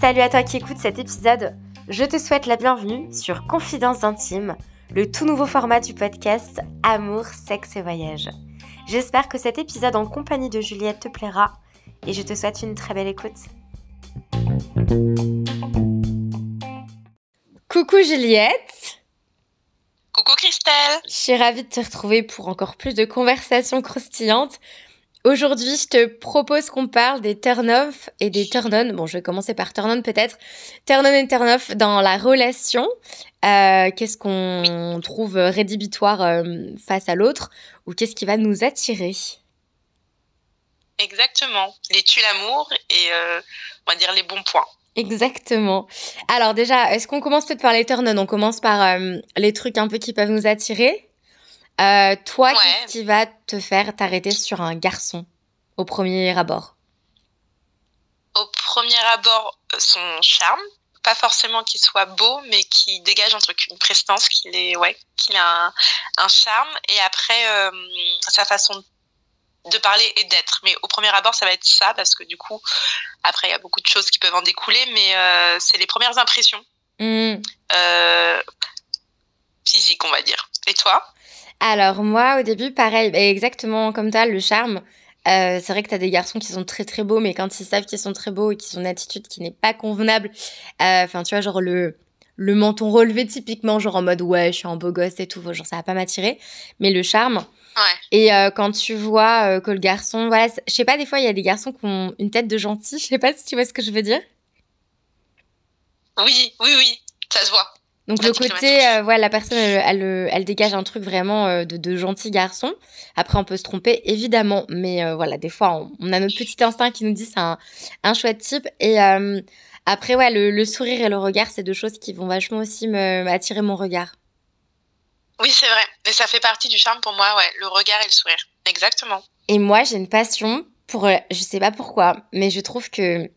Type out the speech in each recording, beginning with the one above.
Salut à toi qui écoutes cet épisode. Je te souhaite la bienvenue sur Confidences intimes, le tout nouveau format du podcast Amour, sexe et voyage. J'espère que cet épisode en compagnie de Juliette te plaira et je te souhaite une très belle écoute. Coucou Juliette Coucou Christelle Je suis ravie de te retrouver pour encore plus de conversations croustillantes. Aujourd'hui, je te propose qu'on parle des turn-off et des turn-on. Bon, je vais commencer par turn-on peut-être. Turn-on et turn-off dans la relation. Euh, qu'est-ce qu'on trouve rédhibitoire euh, face à l'autre ou qu'est-ce qui va nous attirer? Exactement. Les tues l'amour et euh, on va dire les bons points. Exactement. Alors déjà, est-ce qu'on commence peut-être par les turn-on? On commence par les trucs un peu qui peuvent nous attirer euh, toi, qu'est-ce qui va te faire t'arrêter sur un garçon au premier abord? Au premier abord, euh, son charme. Pas forcément qu'il soit beau, mais qui dégage un truc, une prestance, qu'il est, ouais, qu'il a un, charme. Et après, euh, sa façon de parler et d'être. Mais au premier abord, ça va être ça, parce que du coup, après, il y a beaucoup de choses qui peuvent en découler, mais c'est les premières impressions. Mmh. physiques, on va dire. Et toi? Alors moi, au début, pareil, bah, exactement comme toi, le charme. Euh, c'est vrai que tu as des garçons qui sont très très beaux, mais quand ils savent qu'ils sont très beaux et qu'ils ont une attitude qui n'est pas convenable, euh, enfin tu vois, genre le, le menton relevé typiquement, genre en mode ouais, je suis un beau gosse et tout, genre ça va pas m'attirer. Mais le charme. Ouais. Et euh, quand tu vois que le garçon, voilà, je sais pas, des fois il y a des garçons qui ont une tête de gentil, je sais pas si tu vois ce que je veux dire. Oui, oui, oui, ça se voit. Donc le côté, euh, voilà, la personne, elle, elle, dégage un truc vraiment euh, de, de, gentil garçon. Après, on peut se tromper, évidemment, mais euh, voilà, des fois, on, a notre petit instinct qui nous dit c'est un, un chouette type. Et après, ouais, le, le, sourire et le regard, c'est deux choses qui vont vachement aussi m'attirer mon regard. Oui, c'est vrai. Et ça fait partie du charme pour moi, ouais, le regard et le sourire. Exactement. Et moi, j'ai une passion pour, je sais pas pourquoi, mais je trouve que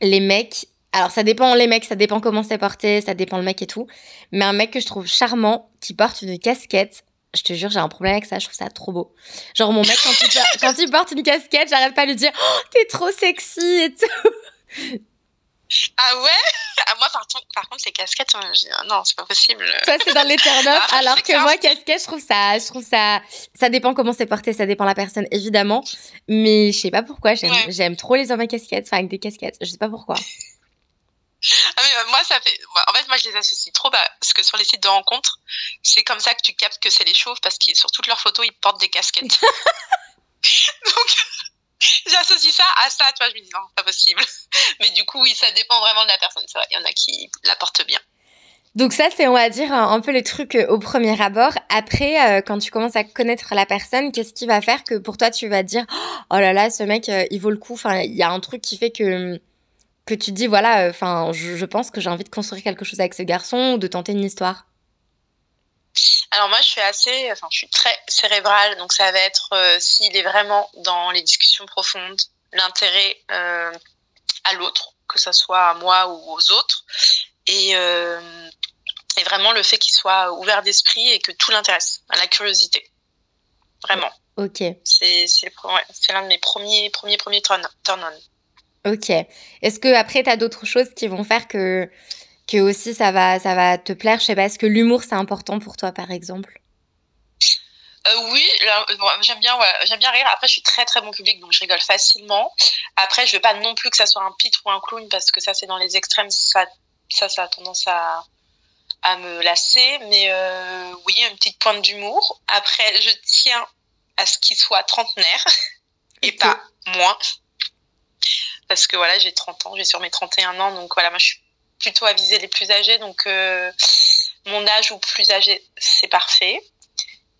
les mecs, alors ça dépend les mecs, ça dépend comment c'est porté, ça dépend le mec et tout. Mais un mec que je trouve charmant, qui porte une casquette, je te jure, j'ai un problème avec ça, je trouve ça trop beau. Genre mon mec, quand il, quand il porte une casquette, j'arrête pas de lui dire oh, « t'es trop sexy » et tout. Ah ouais? Ah, Moi, par, par, contre, les casquettes, hein, non, c'est pas possible. Toi, c'est dans les turn ah, alors que moi, casquette, je trouve ça, je trouve ça, ça dépend comment c'est porté, ça dépend la personne, évidemment. Mais je sais pas pourquoi, j'aime trop les hommes à casquettes, enfin avec des casquettes, je sais pas pourquoi. Ah mais euh, moi ça fait en fait moi je les associe trop bah, parce que sur les sites de rencontres c'est comme ça que tu captes que c'est les chauves parce que sur toutes leurs photos ils portent des casquettes donc j'associe ça à ça tu vois je me dis non pas possible mais du coup oui ça dépend vraiment de la personne c'est vrai il y en a qui la portent bien donc ça, c'est, on va dire, un peu les trucs euh, au premier abord. Après, euh, quand tu commences à connaître la personne, qu'est-ce qui va faire que pour toi, tu vas dire, oh là là, ce mec, il vaut le coup. Enfin, il y a un truc qui fait que que tu dis, voilà, enfin, je, pense que j'ai envie de construire quelque chose avec ce garçon ou de tenter une histoire alors moi, je suis assez, enfin, je suis très cérébrale, donc ça va être euh, s'il est vraiment dans les discussions profondes, l'intérêt euh, à l'autre, que ce soit à moi ou aux autres, et, euh, et vraiment le fait qu'il soit ouvert d'esprit et que tout l'intéresse, la curiosité, vraiment. Ok. C'est c'est l'un de mes premiers premiers premiers turn, turn on. Ok. Est-ce que après t'as d'autres choses qui vont faire que que aussi ça va ça va te plaire? Je sais pas. Est-ce que l'humour c'est important pour toi par exemple? Euh, oui, j'aime bien, j'aime bien rire. Après, je suis très très bon public, donc je rigole facilement. Après, je veux pas non plus que ça soit un pitre ou un clown parce que ça, c'est dans les extrêmes, ça, ça, ça a tendance à, à me lasser. Mais euh, oui, une petite pointe d'humour. Après, je tiens à ce qu'il soit trentenaire et pas moins parce que voilà, j'ai 30 ans, j'ai sur mes 31 ans, donc voilà, moi je suis plutôt à viser les plus âgés, donc euh, mon âge ou plus âgé, c'est parfait.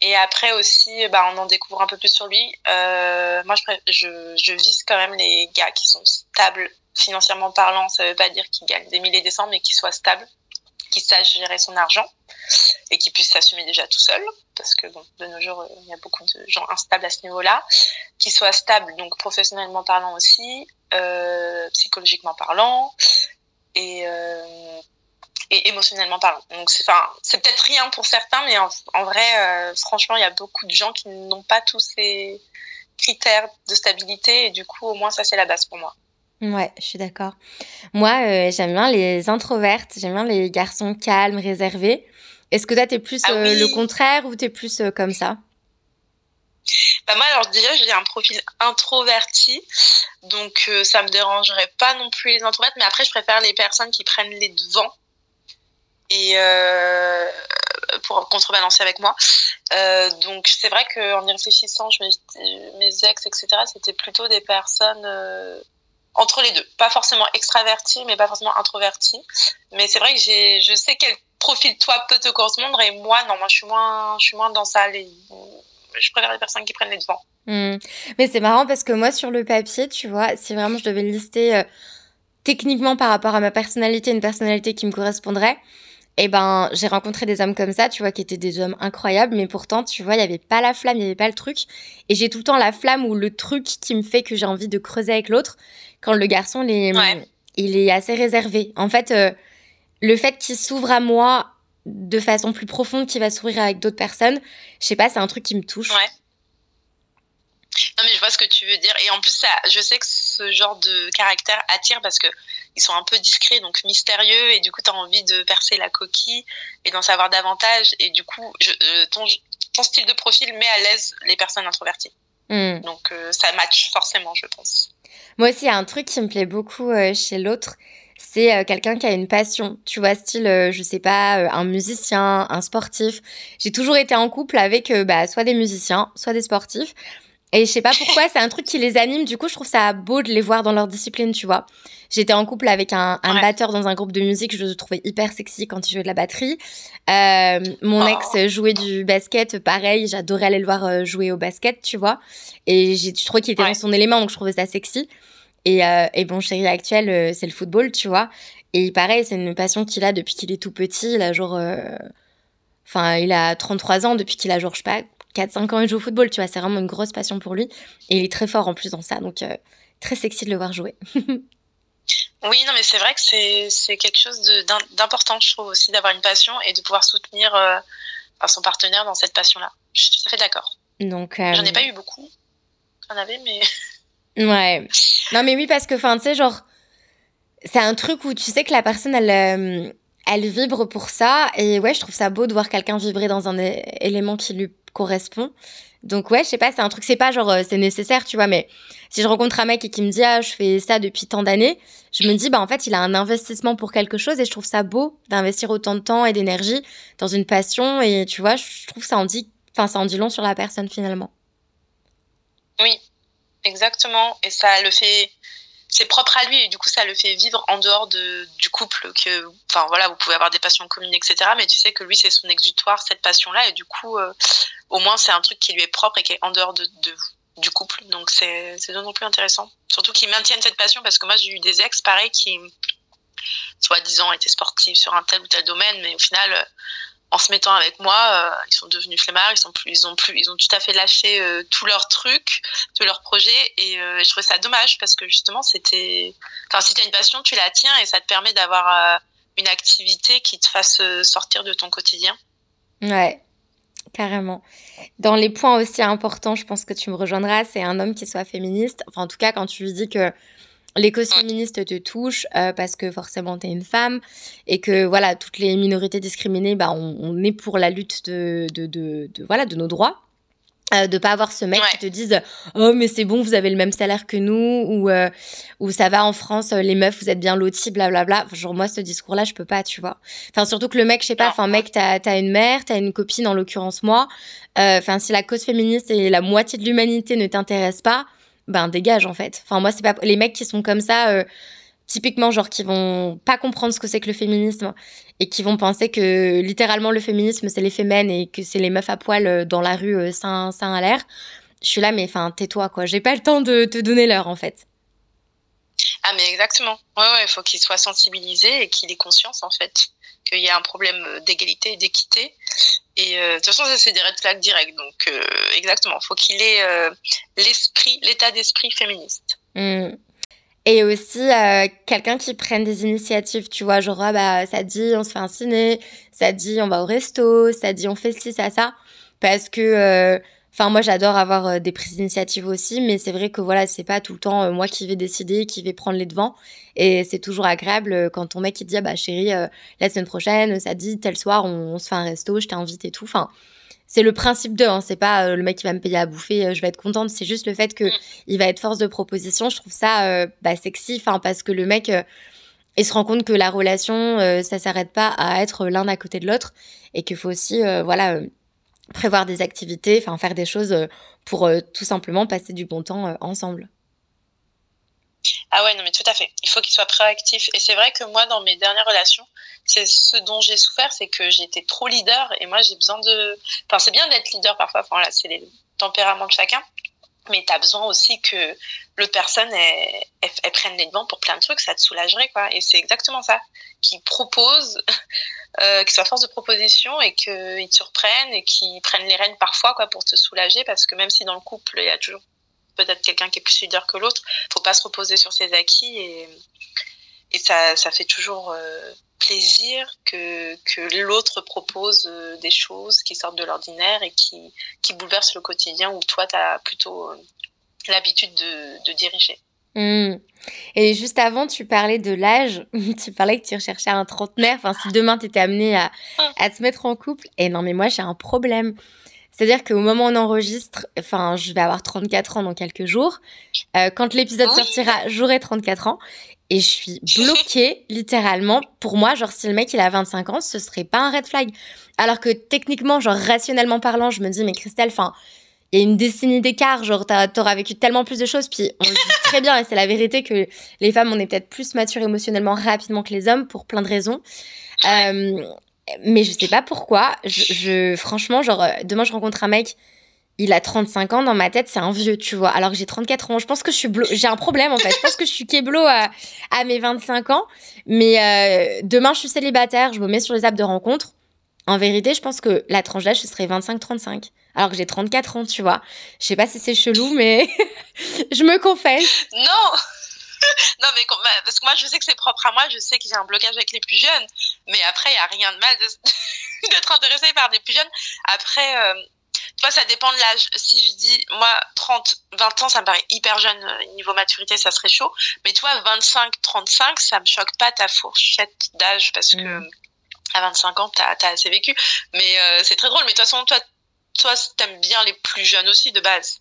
Et après aussi, bah, on en découvre un peu plus sur lui. Euh, moi, je, je, vise quand même les gars qui sont stables financièrement parlant. Ça veut pas dire qu'ils gagnent des milliers des cents, mais qu'ils soient stables, qu'ils sachent gérer son argent et qu'ils puissent s'assumer déjà tout seul. Parce que de nos jours, il y a beaucoup de gens instables à ce niveau-là. Qu'ils soient stables, donc professionnellement parlant aussi, euh, psychologiquement parlant et, euh, et émotionnellement parlant. Donc c'est c'est peut-être rien pour certains, mais en, vrai, euh, franchement, il y a beaucoup de gens qui n'ont pas tous ces critère de stabilité et du coup au moins ça c'est la base pour moi. Ouais, je suis d'accord. Moi, euh, j'aime bien les introvertes, j'aime bien les garçons calmes, réservés. Est-ce que toi, t'es plus ah euh, le contraire ou t'es plus euh, comme ça? Bah moi, alors déjà, j'ai un profil introverti, donc ça me dérangerait pas non plus les introvertes, mais après, je préfère les personnes qui prennent les devants et pour contrebalancer avec moi. donc c'est vrai qu'en y réfléchissant, je mes ex, etc., c'était plutôt des personnes entre les deux. Pas forcément extraverti, mais pas forcément introverti. Mais c'est vrai que j'ai, je sais quel profil toi peut te correspondre et moi, non, moi je suis moins, je suis moins dans ça. Je préfère les personnes qui prennent les devants. Hmm. Mais c'est marrant parce que moi, sur le papier, tu vois, si vraiment je devais lister euh, techniquement par rapport à ma personnalité, une personnalité qui me correspondrait, eh ben, j'ai rencontré des hommes comme ça, tu vois, qui étaient des hommes incroyables, mais pourtant, tu vois, il n'y avait pas la flamme, il n'y avait pas le truc. Et j'ai tout le temps la flamme ou le truc qui me fait que j'ai envie de creuser avec l'autre. Quand le garçon, il est, il est assez réservé. En fait, euh, le fait qu'il s'ouvre à moi de façon plus profonde, qu'il va s'ouvrir avec d'autres personnes, je sais pas, c'est un truc qui me touche. Ouais. Non, mais je vois ce que tu veux dire. Et en plus, ça, je sais que ce genre de caractère attire parce que ils sont un peu discrets, donc mystérieux, et du coup, tu as envie de percer la coquille et d'en savoir davantage. Et du coup, je, euh, ton, ton, style de profil met à l'aise les personnes introverties. Hmm. Donc, euh, ça match forcément, je pense. Moi aussi, il y a un truc qui me plaît beaucoup euh, chez l'autre. C'est quelqu'un qui a une passion, tu vois, style, je sais pas, un musicien, un sportif. J'ai toujours été en couple avec bah, soit des musiciens, soit des sportifs. Et je sais pas pourquoi, c'est un truc qui les anime. Du coup, je trouve ça beau de les voir dans leur discipline, tu vois. J'étais en couple avec un, un batteur dans un groupe de musique. Je le trouvais hyper sexy quand il jouait de la batterie. Euh, mon ex oh. jouait du basket, pareil. J'adorais aller le voir euh, jouer au basket, tu vois. Et je trouvais qu'il était dans son élément, donc je trouvais ça sexy. Et, euh, et bon, chéri actuel, c'est le football, tu vois. Et pareil, c'est une passion qu'il a depuis qu'il est tout petit. Il a genre, enfin, il a 33 ans depuis qu'il a genre, je sais pas, 4-5 ans, il joue au football, tu vois, c'est vraiment une grosse passion pour lui. Et il est très fort en plus dans ça, donc euh, très sexy de le voir jouer. oui, non, mais c'est vrai que c'est quelque chose d'important, je trouve aussi, d'avoir une passion et de pouvoir soutenir euh, son partenaire dans cette passion-là. Je suis tout à fait d'accord. Donc, euh, J'en ai pas eu beaucoup. J'en avais, mais. ouais. Non, mais oui, parce que, enfin, tu sais, genre, c'est un truc où tu sais que la personne, elle, elle vibre pour ça. Et ouais, je trouve ça beau de voir quelqu'un vibrer dans un élément qui lui correspond. Donc ouais, je sais pas, c'est un truc, c'est pas genre euh, c'est nécessaire, tu vois, mais si je rencontre un mec et qui me dit ah je fais ça depuis tant d'années, je me dis bah en fait il a un investissement pour quelque chose et je trouve ça beau d'investir autant de temps et d'énergie dans une passion et tu vois, je trouve ça en dit, enfin ça en dit long sur la personne finalement. Oui, exactement, et ça le fait c'est propre à lui et du coup ça le fait vivre en dehors de, du couple que enfin voilà vous pouvez avoir des passions communes etc mais tu sais que lui c'est son exutoire cette passion là et du coup euh, au moins c'est un truc qui lui est propre et qui est en dehors de, du couple. Donc c'est c'est d'autant plus intéressant. Surtout qu'ils maintiennent cette passion parce que moi j'ai eu des ex pareil qui soi-disant étaient sportifs sur un tel ou tel domaine mais au final en se mettant avec moi, euh, ils sont devenus flemmards, ils sont plus, ils ont plus, ils ont tout à fait lâché euh, tous leurs trucs, tous leurs projets, et euh, je trouvais ça dommage parce que justement c'était, enfin si t'as une passion, tu la tiens et ça te permet d'avoir une activité qui te fasse sortir de ton quotidien. Ouais, carrément. Dans les points aussi importants, je pense que tu me rejoindras, c'est un homme qui soit féministe. Enfin, en tout cas, quand tu lui dis que les causes féministes te touchent euh, parce que forcément tu es une femme et que voilà toutes les minorités discriminées bah on, est pour la lutte de, de, de, voilà de nos droits. Euh, de pas avoir ce mec qui te dise oh mais c'est bon vous avez le même salaire que nous ou euh, ou ça va en France les meufs vous êtes bien lotis blablabla genre moi ce discours là je peux pas tu vois. Enfin surtout que le mec je sais pas enfin mec t'as as une mère t'as une copine en l'occurrence moi. Enfin si la cause féministe et la moitié de l'humanité ne t'intéresse pas ben dégage en fait. Enfin moi c'est pas les mecs qui sont comme ça euh, typiquement genre qui vont pas comprendre ce que c'est que le féminisme et qui vont penser que littéralement le féminisme c'est les femmes et que c'est les meufs à poil euh, dans la rue euh, sein, à l'air. Je suis là mais enfin tais-toi quoi, j'ai pas le temps de te donner l'heure en fait. Ah mais exactement. Ouais ouais, il faut qu'il soit sensibilisé et qu'il ait conscience en fait qu'il y a un problème d'égalité et d'équité et euh, de toute façon, ça c'est des red flags directs. Donc euh, exactement, faut qu'il ait euh, l'esprit, l'état d'esprit féministe. Hmm. Et aussi quelqu'un qui prenne des initiatives, tu vois, genre ah, bah ça dit on se fait un ciné, ça dit on va au resto, ça dit on fait ci ça ça, parce que Enfin, moi, j'adore avoir euh, des prises d'initiative aussi, mais c'est vrai que voilà, c'est pas tout le temps euh, moi qui vais décider, qui vais prendre les devants. Et c'est toujours agréable euh, quand ton mec il dit ah bah chérie, la semaine prochaine, ça dit tel soir, on, se fait un resto, je t'invite et tout. Enfin, c'est le principe de, hein, c'est pas le mec qui va me payer à bouffer, je vais être contente. C'est juste le fait que mm. il va être force de proposition. Je trouve ça bah, sexy, enfin parce que le mec il se rend compte que la relation, ça s'arrête pas à être l'un à côté de l'autre et qu'il faut aussi, voilà prévoir des activités, enfin faire des choses euh, pour euh, tout simplement passer du bon temps euh, ensemble. Ah ouais, non, mais tout à fait. Il faut qu'il soit proactif. Et c'est vrai que moi, dans mes dernières relations, c'est ce dont j'ai souffert, c'est que j'étais trop leader. Et moi, j'ai besoin de. Enfin, c'est bien d'être leader parfois. Enfin, là, c'est les tempéraments de chacun. Mais tu as besoin aussi que l'autre personne, elle, prenne les devants pour plein de trucs. Ça te soulagerait, quoi. Et c'est exactement ça. Qui propose euh, qu'ils soient force de proposition et qu'ils te surprennent et qu'ils prennent les rênes parfois quoi pour te soulager parce que même si dans le couple il y a toujours peut-être quelqu'un qui est plus leader que l'autre, faut pas se reposer sur ses acquis et, et ça, ça fait toujours euh, plaisir que, que l'autre propose euh, des choses qui sortent de l'ordinaire et qui, qui bouleversent le quotidien où toi tu as plutôt euh, l'habitude de, de diriger. Mmh. Et juste avant, tu parlais de l'âge. tu parlais que tu recherchais un trentenaire. Enfin, si demain tu étais amené à, à te mettre en couple. Et non, mais moi, j'ai un problème. C'est-à-dire qu'au moment où on enregistre, enfin, je vais avoir 34 ans dans quelques jours. Euh, quand l'épisode sortira, j'aurai 34 ans. Et je suis bloquée, littéralement. Pour moi, genre, si le mec, il a 25 ans, ce serait pas un red flag. Alors que techniquement, genre, rationnellement parlant, je me dis, mais Christelle, enfin, il y a une décennie d'écart, genre t'auras vécu tellement plus de choses, puis on le dit très bien, et c'est la vérité que les femmes, on est peut-être plus matures émotionnellement rapidement que les hommes pour plein de raisons. Euh, mais je sais pas pourquoi, je, franchement, genre, demain je rencontre un mec, il a 35 ans, dans ma tête, c'est un vieux, tu vois, alors que j'ai 34 ans. Je pense que je suis j'ai un problème en fait. Je pense que je suis kéblo à, à mes 25 ans, mais euh, demain je suis célibataire, je me mets sur les apps de rencontre. En vérité, je pense que la tranche d'âge, ce serait 25-35 alors que j'ai 34 ans, tu vois. Je sais pas si c'est chelou, mais je me confesse. Non non, mais bah, parce que moi, je sais que c'est propre à moi, je sais que j'ai un blocage avec les plus jeunes, mais après, il n'y a rien de mal d'être intéressé par des plus jeunes. Après, euh, tu vois, ça dépend de l'âge. Si je dis, moi, 30, 20 ans, ça me paraît hyper jeune, euh, niveau maturité, ça serait chaud. Mais toi, 25, 35, ça me choque pas ta fourchette d'âge parce que mm. à 25 ans, t'as as assez vécu. Mais euh, c'est très drôle. Mais de toute façon, toi, toi, t'aimes bien les plus jeunes aussi de base.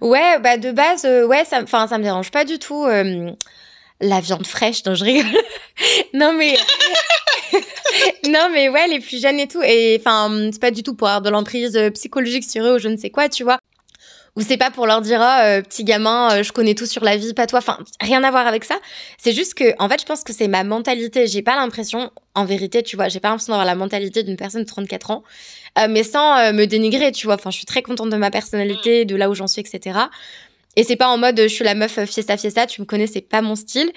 Ouais, bah de base, euh, ouais, ça, enfin, ça me dérange pas du tout. Euh, la viande fraîche, non, je rigole. non mais, non mais ouais, les plus jeunes et tout. Et enfin, c'est pas du tout pour avoir de l'emprise euh, psychologique sur eux ou je ne sais quoi, tu vois c'est pas pour leur dire oh, petit gamin je connais tout sur la vie pas toi enfin rien à voir avec ça c'est juste que en fait je pense que c'est ma mentalité j'ai pas l'impression en vérité tu vois j'ai pas l'impression d'avoir la mentalité d'une personne de 34 ans euh, mais sans euh, me dénigrer, tu vois. Enfin, je suis très contente de ma personnalité, de là où j'en suis, etc. Et c'est pas en mode je suis la meuf fiesta fiesta, tu me connais, c'est pas mon style.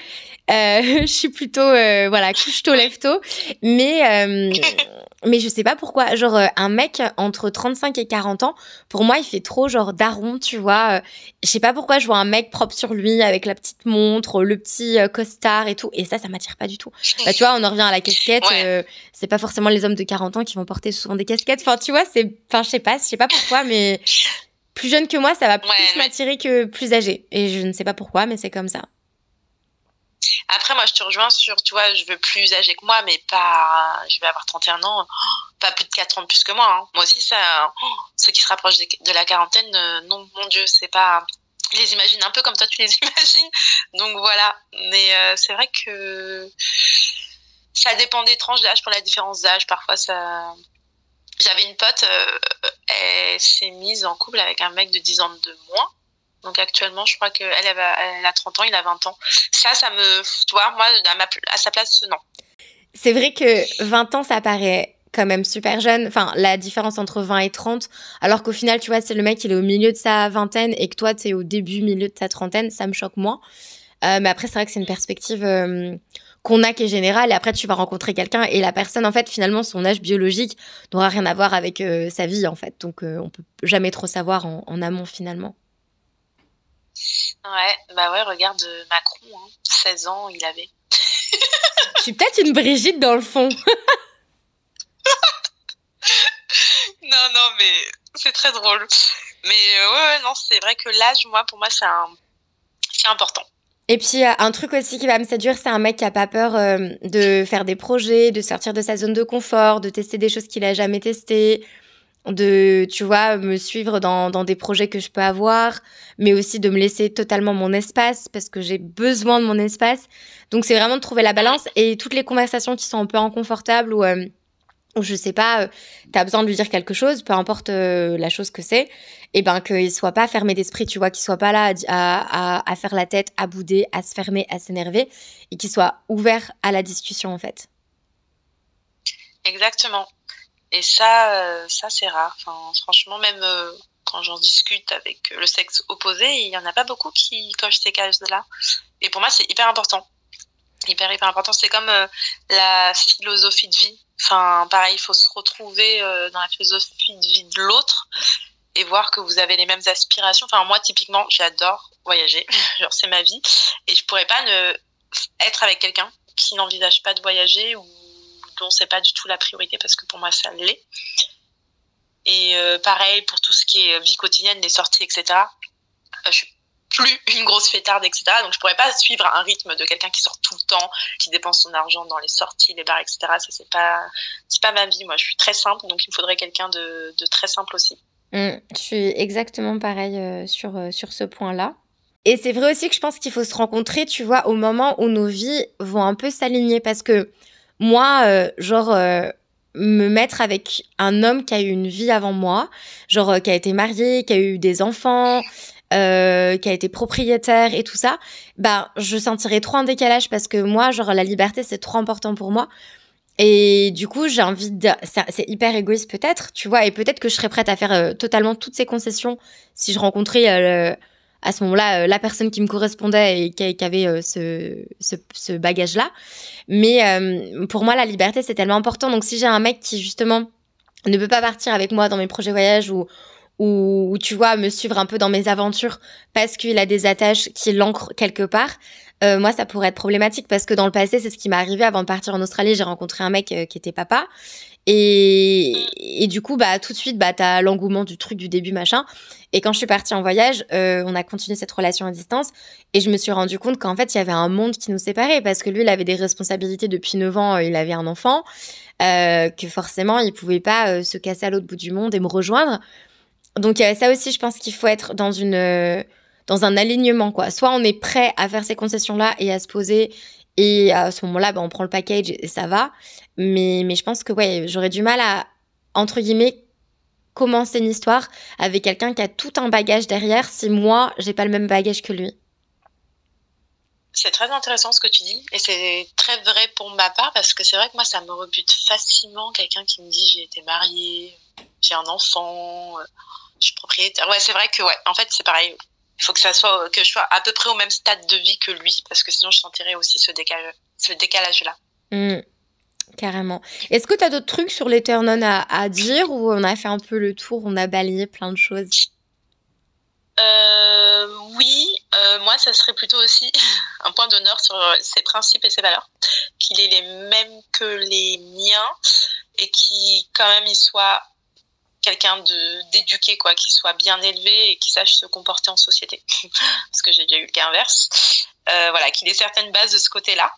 Euh, je suis plutôt euh, voilà couche tôt lève tôt, mais euh, mais je sais pas pourquoi. Genre un mec entre 35 et 40 ans, pour moi il fait trop genre daron, tu vois. Je sais pas pourquoi je vois un mec propre sur lui avec la petite montre, le petit costard et tout, et ça ça m'attire pas du tout. Bah tu vois, on en revient à la casquette. c'est pas forcément les hommes de 40 ans qui vont porter souvent des casquettes. Enfin tu vois, c'est enfin je sais pas, je sais pas pourquoi, mais plus jeune que moi, ça va plus m'attirer que plus âgé. Et je ne sais pas pourquoi, mais c'est comme ça. Après, moi, je te rejoins sur, tu vois, je veux plus âgé que moi, mais pas, je vais avoir 31 ans, pas plus de 4 ans de plus que moi. Hein. Moi aussi, ça, ceux qui se rapprochent de la quarantaine, euh, non, mon Dieu, c'est pas, je les imagine un peu comme toi, tu les imagines. Donc voilà. Mais euh, c'est vrai que ça dépend des tranches d'âge pour la différence d'âge. Parfois, ça, j'avais une pote, euh, elle s'est mise en couple avec un mec de 10 ans de moins. Donc actuellement, je crois qu'elle elle a 30 ans, il a 20 ans. Ça, ça me... Tu vois, moi, à, sa place, non. C'est vrai que 20 ans, ça paraît quand même super jeune. Enfin, la différence entre 20 et 30. Alors qu'au final, tu vois, c'est le mec, il est au milieu de sa vingtaine et que toi, tu es au début, milieu de ta trentaine, ça me choque moins. Euh, mais après, c'est vrai que c'est une perspective euh, qu'on a qui est générale. Et après, tu vas rencontrer quelqu'un et la personne, en fait, finalement, son âge biologique n'aura rien à voir avec euh, sa vie, en fait. Donc, on peut jamais trop savoir en, amont, finalement. Ouais, bah ouais, regarde Macron, 16 hein. ans, il avait. Je suis peut-être une Brigitte dans le fond. non, non, mais c'est très drôle. Mais ouais, non, c'est vrai que l'âge, moi, pour moi, c'est un... important. Et puis, un truc aussi qui va me séduire, c'est un mec qui a pas peur de faire des projets, de sortir de sa zone de confort, de tester des choses qu'il a jamais testées, de, tu vois, me suivre dans, dans des projets que je peux avoir, mais aussi de me laisser totalement mon espace parce que j'ai besoin de mon espace. Donc c'est vraiment de trouver la balance et toutes les conversations qui sont un peu inconfortables ou, euh, ou je sais pas, euh, tu as besoin de lui dire quelque chose, peu importe euh, la chose que c'est, et ben qu'il soit pas fermé d'esprit, tu vois, qu'il soit pas là à, à, à, faire la tête, à bouder, à se fermer, à s'énerver, et qu'il soit ouvert à la discussion en fait. Exactement. Et ça, euh, ça c'est rare. Enfin, franchement, même euh, quand j'en discute avec le sexe opposé, il y en a pas beaucoup qui cochent ces cases-là. Et pour moi, c'est hyper important. Hyper, hyper important. C'est comme euh, la philosophie de vie. Enfin, pareil, il faut se retrouver dans la philosophie de vie de l'autre et voir que vous avez les mêmes aspirations. Enfin, moi, typiquement, j'adore voyager. Genre, c'est ma vie. Et je pourrais pas ne être avec quelqu'un qui n'envisage pas de voyager ou dont c'est pas du tout la priorité parce que pour moi ça l'est. Et euh, pareil pour tout ce qui est vie quotidienne, les sorties, etc. Euh, je suis plus une grosse fêtarde, etc. Donc je pourrais pas suivre un rythme de quelqu'un qui sort tout le temps, qui dépense son argent dans les sorties, les bars, etc. Ça c'est pas c'est pas ma vie. Moi je suis très simple, donc il me faudrait quelqu'un de, de, très simple aussi. Mmh, je suis exactement pareil euh, sur sur ce point-là. Et c'est vrai aussi que je pense qu'il faut se rencontrer, tu vois, au moment où nos vies vont un peu s'aligner parce que moi, euh, genre, euh, me mettre avec un homme qui a eu une vie avant moi, genre, euh, qui a été marié, qui a eu des enfants, qui a été propriétaire et tout ça, bah, je sentirais trop un décalage parce que moi, genre, la liberté, c'est trop important pour moi. Et du coup, j'ai envie de. C'est hyper égoïste peut-être, tu vois, et peut-être que je serais prête à faire totalement toutes ces concessions si je rencontrais à ce moment-là euh, la personne qui me correspondait et qui, avait euh, ce, bagage-là. Mais euh, pour moi, la liberté, c'est tellement important. Donc si j'ai un mec qui justement ne peut pas partir avec moi dans mes projets voyage ou, ou, tu vois, me suivre un peu dans mes aventures parce qu'il a des attaches qui l'ancrent quelque part, moi, ça pourrait être problématique parce que dans le passé, c'est ce qui m'est arrivé avant de partir en Australie. J'ai rencontré un mec qui était papa et, et, du coup, bah, tout de suite, bah, t'as l'engouement du truc du début, machin. Et quand je suis partie en voyage, euh, on a continué cette relation à distance. Et je me suis rendu compte qu'en fait, il y avait un monde qui nous séparait. Parce que lui, il avait des responsabilités depuis 9 ans, euh, il avait un enfant. Euh, que forcément, il pouvait pas se casser à l'autre bout du monde et me rejoindre. Donc, ça aussi, je pense qu'il faut être dans une dans un alignement, quoi. Soit on est prêt à faire ces concessions-là et à se poser et à ce moment-là, bah, on prend le package et ça va. Mais, mais je pense que ouais, j'aurais du mal à, entre guillemets, commencer une histoire avec quelqu'un qui a tout un bagage derrière si moi, j'ai pas le même bagage que lui. C'est très intéressant ce que tu dis et c'est très vrai pour ma part parce que c'est vrai que moi ça me rebute facilement quelqu'un qui me dit j'ai été mariée, j'ai un enfant, je suis propriétaire. Ouais, c'est vrai que ouais, en fait c'est pareil. Il faut que ça soit que je sois à peu près au même stade de vie que lui parce que sinon je sentirais aussi ce décalage, ce décalage là. Mmh. Carrément. Est-ce que tu as d'autres trucs sur les à, dire ou on a fait un peu le tour, on a balayé plein de choses? Euh, Oui, euh, moi ça serait plutôt aussi un point d'honneur sur ses principes et ses valeurs, qu'il ait les mêmes que les miens et qui quand même il soit quelqu'un de d'éduqué quoi, qui soit bien élevé et qui sache se comporter en société, parce que j'ai déjà eu le cas inverse. Euh, voilà, qu'il ait certaines bases de ce côté-là.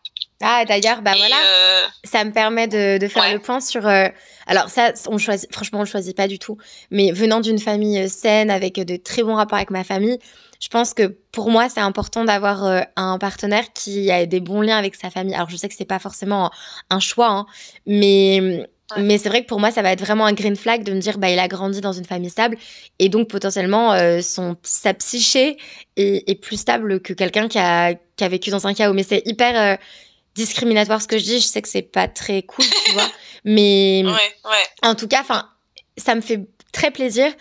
Ah, d'ailleurs, bah voilà, euh, ça me permet de, de faire le point sur. Euh, alors ça, on choisit, franchement, on le choisit pas du tout. Mais venant d'une famille saine, avec de très bons rapports avec ma famille, je pense que pour moi, c'est important d'avoir un partenaire qui a des bons liens avec sa famille. Alors je sais que c'est pas forcément un choix, hein, mais mais c'est vrai que pour moi, ça va être vraiment un green flag de me dire, bah, il a grandi dans une famille stable et donc potentiellement euh, son sa psyché est, est plus stable que quelqu'un qui a, qui a vécu dans un chaos. Mais c'est hyper euh, discriminatoire ce que je dis. Je sais que c'est pas très cool, tu vois. Mais ouais, ouais. en tout cas, enfin, ça me fait très plaisir.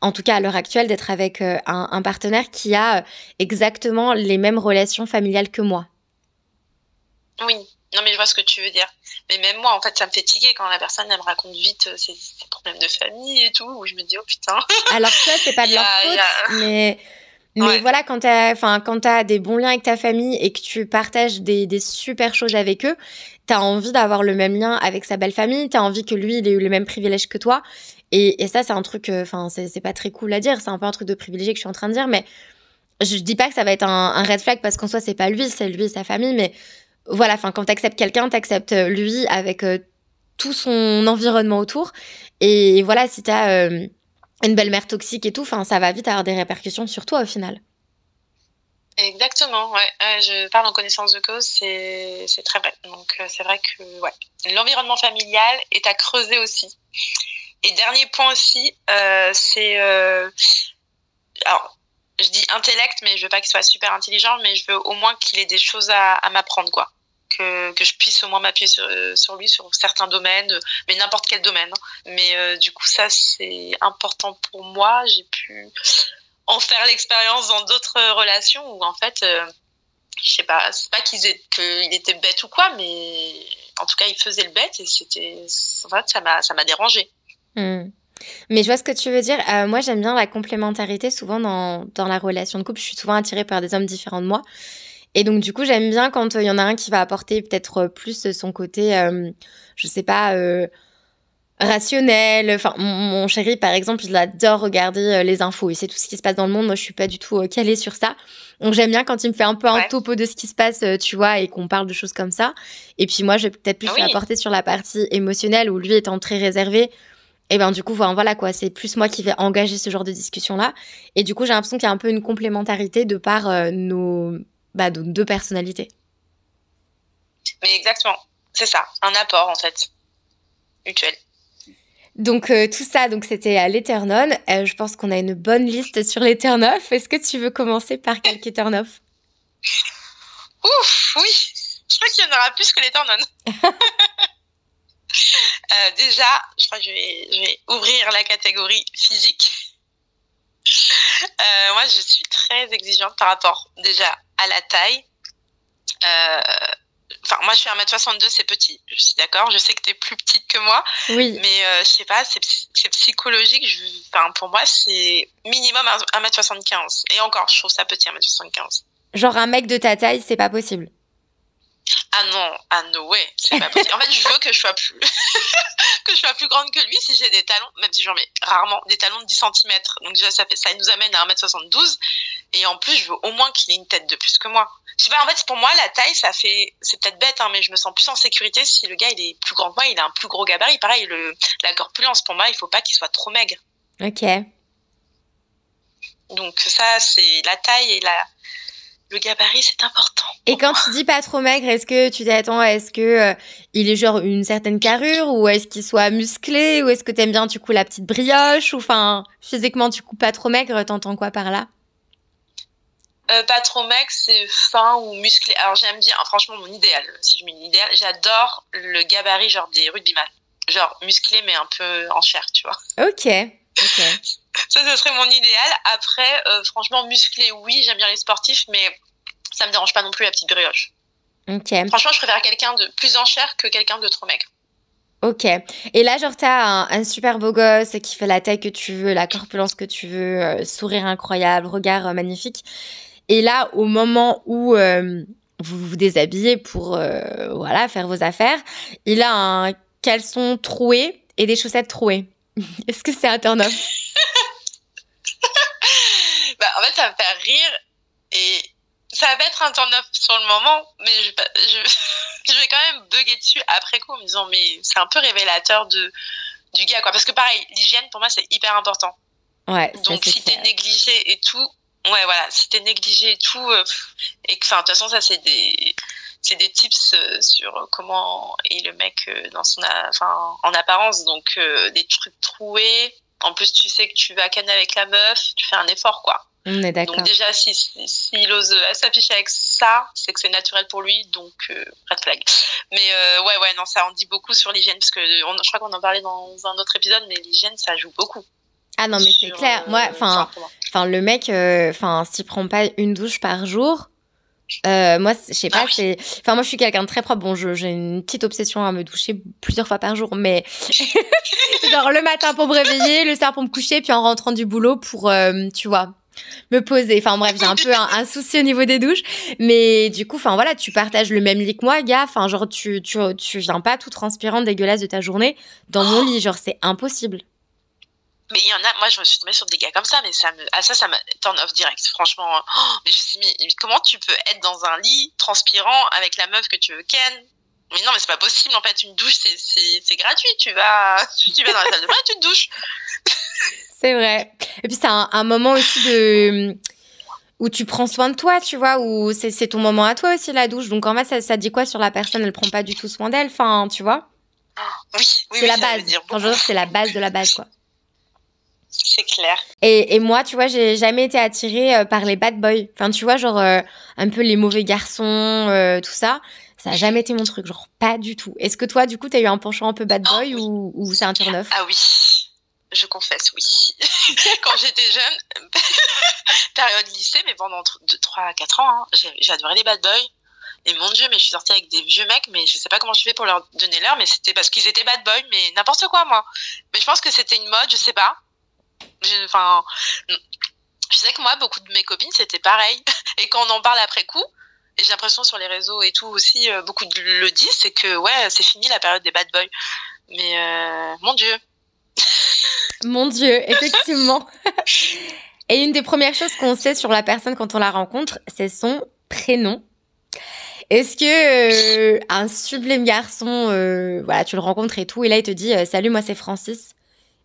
En tout cas, à l'heure actuelle, d'être avec euh, un, un, partenaire qui a exactement les mêmes relations familiales que moi. Oui, non, mais je vois ce que tu veux dire. Mais même moi, en fait, ça me tiquer quand la personne, elle me raconte vite euh, ses, problèmes de famille et tout, où je me dis, oh putain. Alors, ça, c'est pas de leur faute, mais. Mais voilà, quand tu enfin, quand as des bons liens avec ta famille et que tu partages des, des super choses avec eux, tu as envie d'avoir le même lien avec sa belle famille, tu as envie que lui, il ait eu le même privilège que toi. Et, et ça, c'est un truc, enfin, c'est pas très cool à dire, c'est un peu un truc de privilégié que je suis en train de dire, mais je dis pas que ça va être un, un red flag parce qu'en soi, c'est pas lui, c'est lui et sa famille, mais voilà, enfin, quand t'acceptes quelqu'un, t'acceptes lui avec tout son environnement autour. Et voilà, si t'as euh, une belle-mère toxique et tout, enfin, ça va vite avoir des répercussions sur toi au final. Exactement, ouais. je parle en connaissance de cause, c'est très vrai. Donc euh, c'est vrai que ouais. l'environnement familial est à creuser aussi. Et dernier point aussi, euh, c'est alors je dis intellect, mais je veux pas qu'il soit super intelligent, mais je veux au moins qu'il ait des choses à, m'apprendre quoi que, que je puisse au moins m'appuyer sur, euh, lui sur certains domaines, mais n'importe quel domaine. Hein. Mais euh, du coup, ça, c'est important pour moi. J'ai pu en faire l'expérience dans d'autres relations où, en fait, euh, je sais pas, c'est pas qu'il était bête ou quoi, mais en tout cas, il faisait le bête et c'était. En fait, ça m'a, ça m'a dérangé. Hmm. Mais je vois ce que tu veux dire. moi, j'aime bien la complémentarité. Souvent, dans, dans la relation de couple, je suis souvent attirée par des hommes différents de moi. Et donc, du coup, j'aime bien quand il y en a un qui va apporter peut-être plus son côté, euh, je sais pas, euh, rationnel. Enfin, mon, chéri, par exemple, il adore regarder euh, les infos. Il sait tout ce qui se passe dans le monde. Moi, je suis pas du tout calée sur ça. Donc, j'aime bien quand il me fait un peu un topo de ce qui se passe, tu vois, et qu'on parle de choses comme ça. Et puis, moi, je vais peut-être plus ah apporter sur la partie émotionnelle où lui étant très réservé. Et ben du coup voilà quoi, c'est plus moi qui vais engager ce genre de discussion là. Et du coup j'ai l'impression qu'il y a un peu une complémentarité de par nos bah, deux personnalités. Mais exactement, c'est ça, un apport en fait, mutuel. Donc euh, tout ça, donc c'était à l'Eternon. Euh, je pense qu'on a une bonne liste sur les Est-ce que tu veux commencer par quelques turn Ouf, oui. Je crois qu'il y en aura plus que les euh, déjà, je crois que je vais, je vais ouvrir la catégorie physique. Euh, moi, je suis très exigeante par rapport déjà à la taille. Euh, enfin, moi, je suis 1m62, c'est petit. Je suis d'accord. Je sais que tu es plus petite que moi. Oui. Mais je sais pas, c'est psychologique. enfin, pour moi, c'est minimum 1m75. Et encore, je trouve ça petit, 1m75. Genre, un mec de ta taille, c'est pas possible. Ah non, ah no way, c'est pas possible. En fait, je veux que je sois plus que je sois plus grande que lui si j'ai des talons, même si j'en mets rarement des talons de 10 cm. Donc déjà ça fait ça nous amène à 1m72 et en plus, je veux au moins qu'il ait une tête de plus que moi. Je sais pas, en fait, pour moi la taille ça fait c'est peut-être bête hein, mais je me sens plus en sécurité si le gars il est plus grand que moi, il a un plus gros gabarit. Pareil, le la corpulence pour moi, il faut pas qu'il soit trop maigre. OK. Donc ça c'est la taille et la le gabarit, c'est important. Et quand tu dis pas trop maigre, est-ce que tu t'attends est-ce que euh, il est genre une certaine carrure ou est-ce qu'il soit musclé ou est-ce que t'aimes bien du coup la petite brioche ou enfin physiquement tu coupes pas trop maigre, t'entends quoi par là? Euh, pas trop maigre, c'est fin ou musclé. Alors j'aime bien, franchement mon idéal, si je mets idéal, j'adore le gabarit genre des rugbyman. Genre musclé mais un peu en chair, tu vois. Ok. ok. ça, ce serait mon idéal. Après, euh, franchement, musclé, oui, j'aime bien les sportifs, mais ça me dérange pas non plus la petite brioche. Ok. Franchement, je préfère quelqu'un de plus en chair que quelqu'un de trop maigre. Ok. Et là, genre, t'as un, un super beau gosse qui fait la taille que tu veux, la corpulence que tu veux, euh, sourire incroyable, regard euh, magnifique. Et là, au moment où vous vous déshabillez pour voilà faire vos affaires, il a un caleçon troué et des chaussettes trouées. Est-ce que c'est un turn-off bah, en fait, ça me fait rire et ça va être un turn-off sur le moment, mais je, je, vais quand même bugger dessus après coup en me disant, mais c'est un peu révélateur de, du gars, quoi. Parce que pareil, l'hygiène, pour moi, c'est hyper important. Ouais. Donc, si t'es négligé et tout, ouais, voilà, si t'es négligé et tout, euh, et que, enfin, de toute façon, ça, c'est des, c'est des tips euh, sur comment est le mec euh, dans son, enfin, en apparence. Donc, des trucs troués. En plus, tu sais que tu vas canner avec la meuf, tu fais un effort, quoi. On est d'accord. Donc déjà, s'il si, si, ose s'afficher avec ça, c'est que c'est naturel pour lui, donc euh, red flag. Mais euh, ouais, ouais, non, ça en dit beaucoup sur l'hygiène, parce que je crois qu'on en parlait dans un autre épisode, mais l'hygiène, ça joue beaucoup. Ah non, mais c'est clair. Moi, euh, enfin, enfin, le mec, enfin, s'il prend pas une douche par jour, moi, je sais pas, ah c'est. Enfin, moi, je suis quelqu'un de très propre. Bon, j'ai une petite obsession à me doucher plusieurs fois par jour, mais genre le matin pour me réveiller, le soir pour me coucher, puis en rentrant du boulot pour, tu vois, me poser. Enfin bref, j'ai un peu un, souci au niveau des douches, mais du coup, enfin voilà, tu partages le même lit que moi, gars. Enfin genre tu tu tu viens pas tout transpirant dégueulasse de ta journée dans mon lit, genre c'est impossible. Mais il y en a, moi je me suis tombée sur des gars comme ça, mais ça me, ah ça, ça me turn off direct, franchement. Oh, mais je me suis dit, mais comment tu peux être dans un lit transpirant avec la meuf que tu veux ken? Mais non, mais c'est pas possible, en fait, une douche c'est gratuit, tu vas, tu vas dans la salle de bain et tu te douches. c'est vrai. Et puis c'est un, un, moment aussi de où tu prends soin de toi, tu vois, où c'est ton moment à toi aussi la douche. Donc en fait, ça, ça dit quoi sur la personne? Elle prend pas du tout soin d'elle, enfin, tu vois? Oui, oui c'est la base. c'est la base de la base, quoi. C'est clair. Et, et, moi, tu vois, j'ai jamais été attirée euh, par les bad boys. Enfin, tu vois, genre euh, un peu les mauvais garçons, euh, tout ça. Ça a jamais été mon truc, genre pas du tout. Est-ce que toi, du coup, t'as eu un penchant un peu bad oh, boy ou, ou c'est un turn off Ah oui, je confesse, oui. Quand j'étais jeune, période lycée, mais pendant 3 à 4 ans, hein, j'adorais les bad boys. Et mon dieu, mais je suis sortie avec des vieux mecs, mais je sais pas comment je fais pour leur donner l'heure, mais c'était parce qu'ils étaient bad boys, mais n'importe quoi, moi. Mais je pense que c'était une mode, je sais pas. Je sais que moi, beaucoup de mes copines, c'était pareil. Et quand on en parle après coup, et j'ai l'impression sur les réseaux et tout aussi, euh, beaucoup le disent, c'est que ouais, c'est fini la période des bad boys. Mais euh, mon dieu. Mon Dieu, effectivement. Et une des premières choses qu'on sait sur la personne quand on la rencontre, c'est son prénom. Est-ce que euh, un sublime garçon, voilà, tu le rencontres et tout, et là il te dit salut, moi c'est Francis.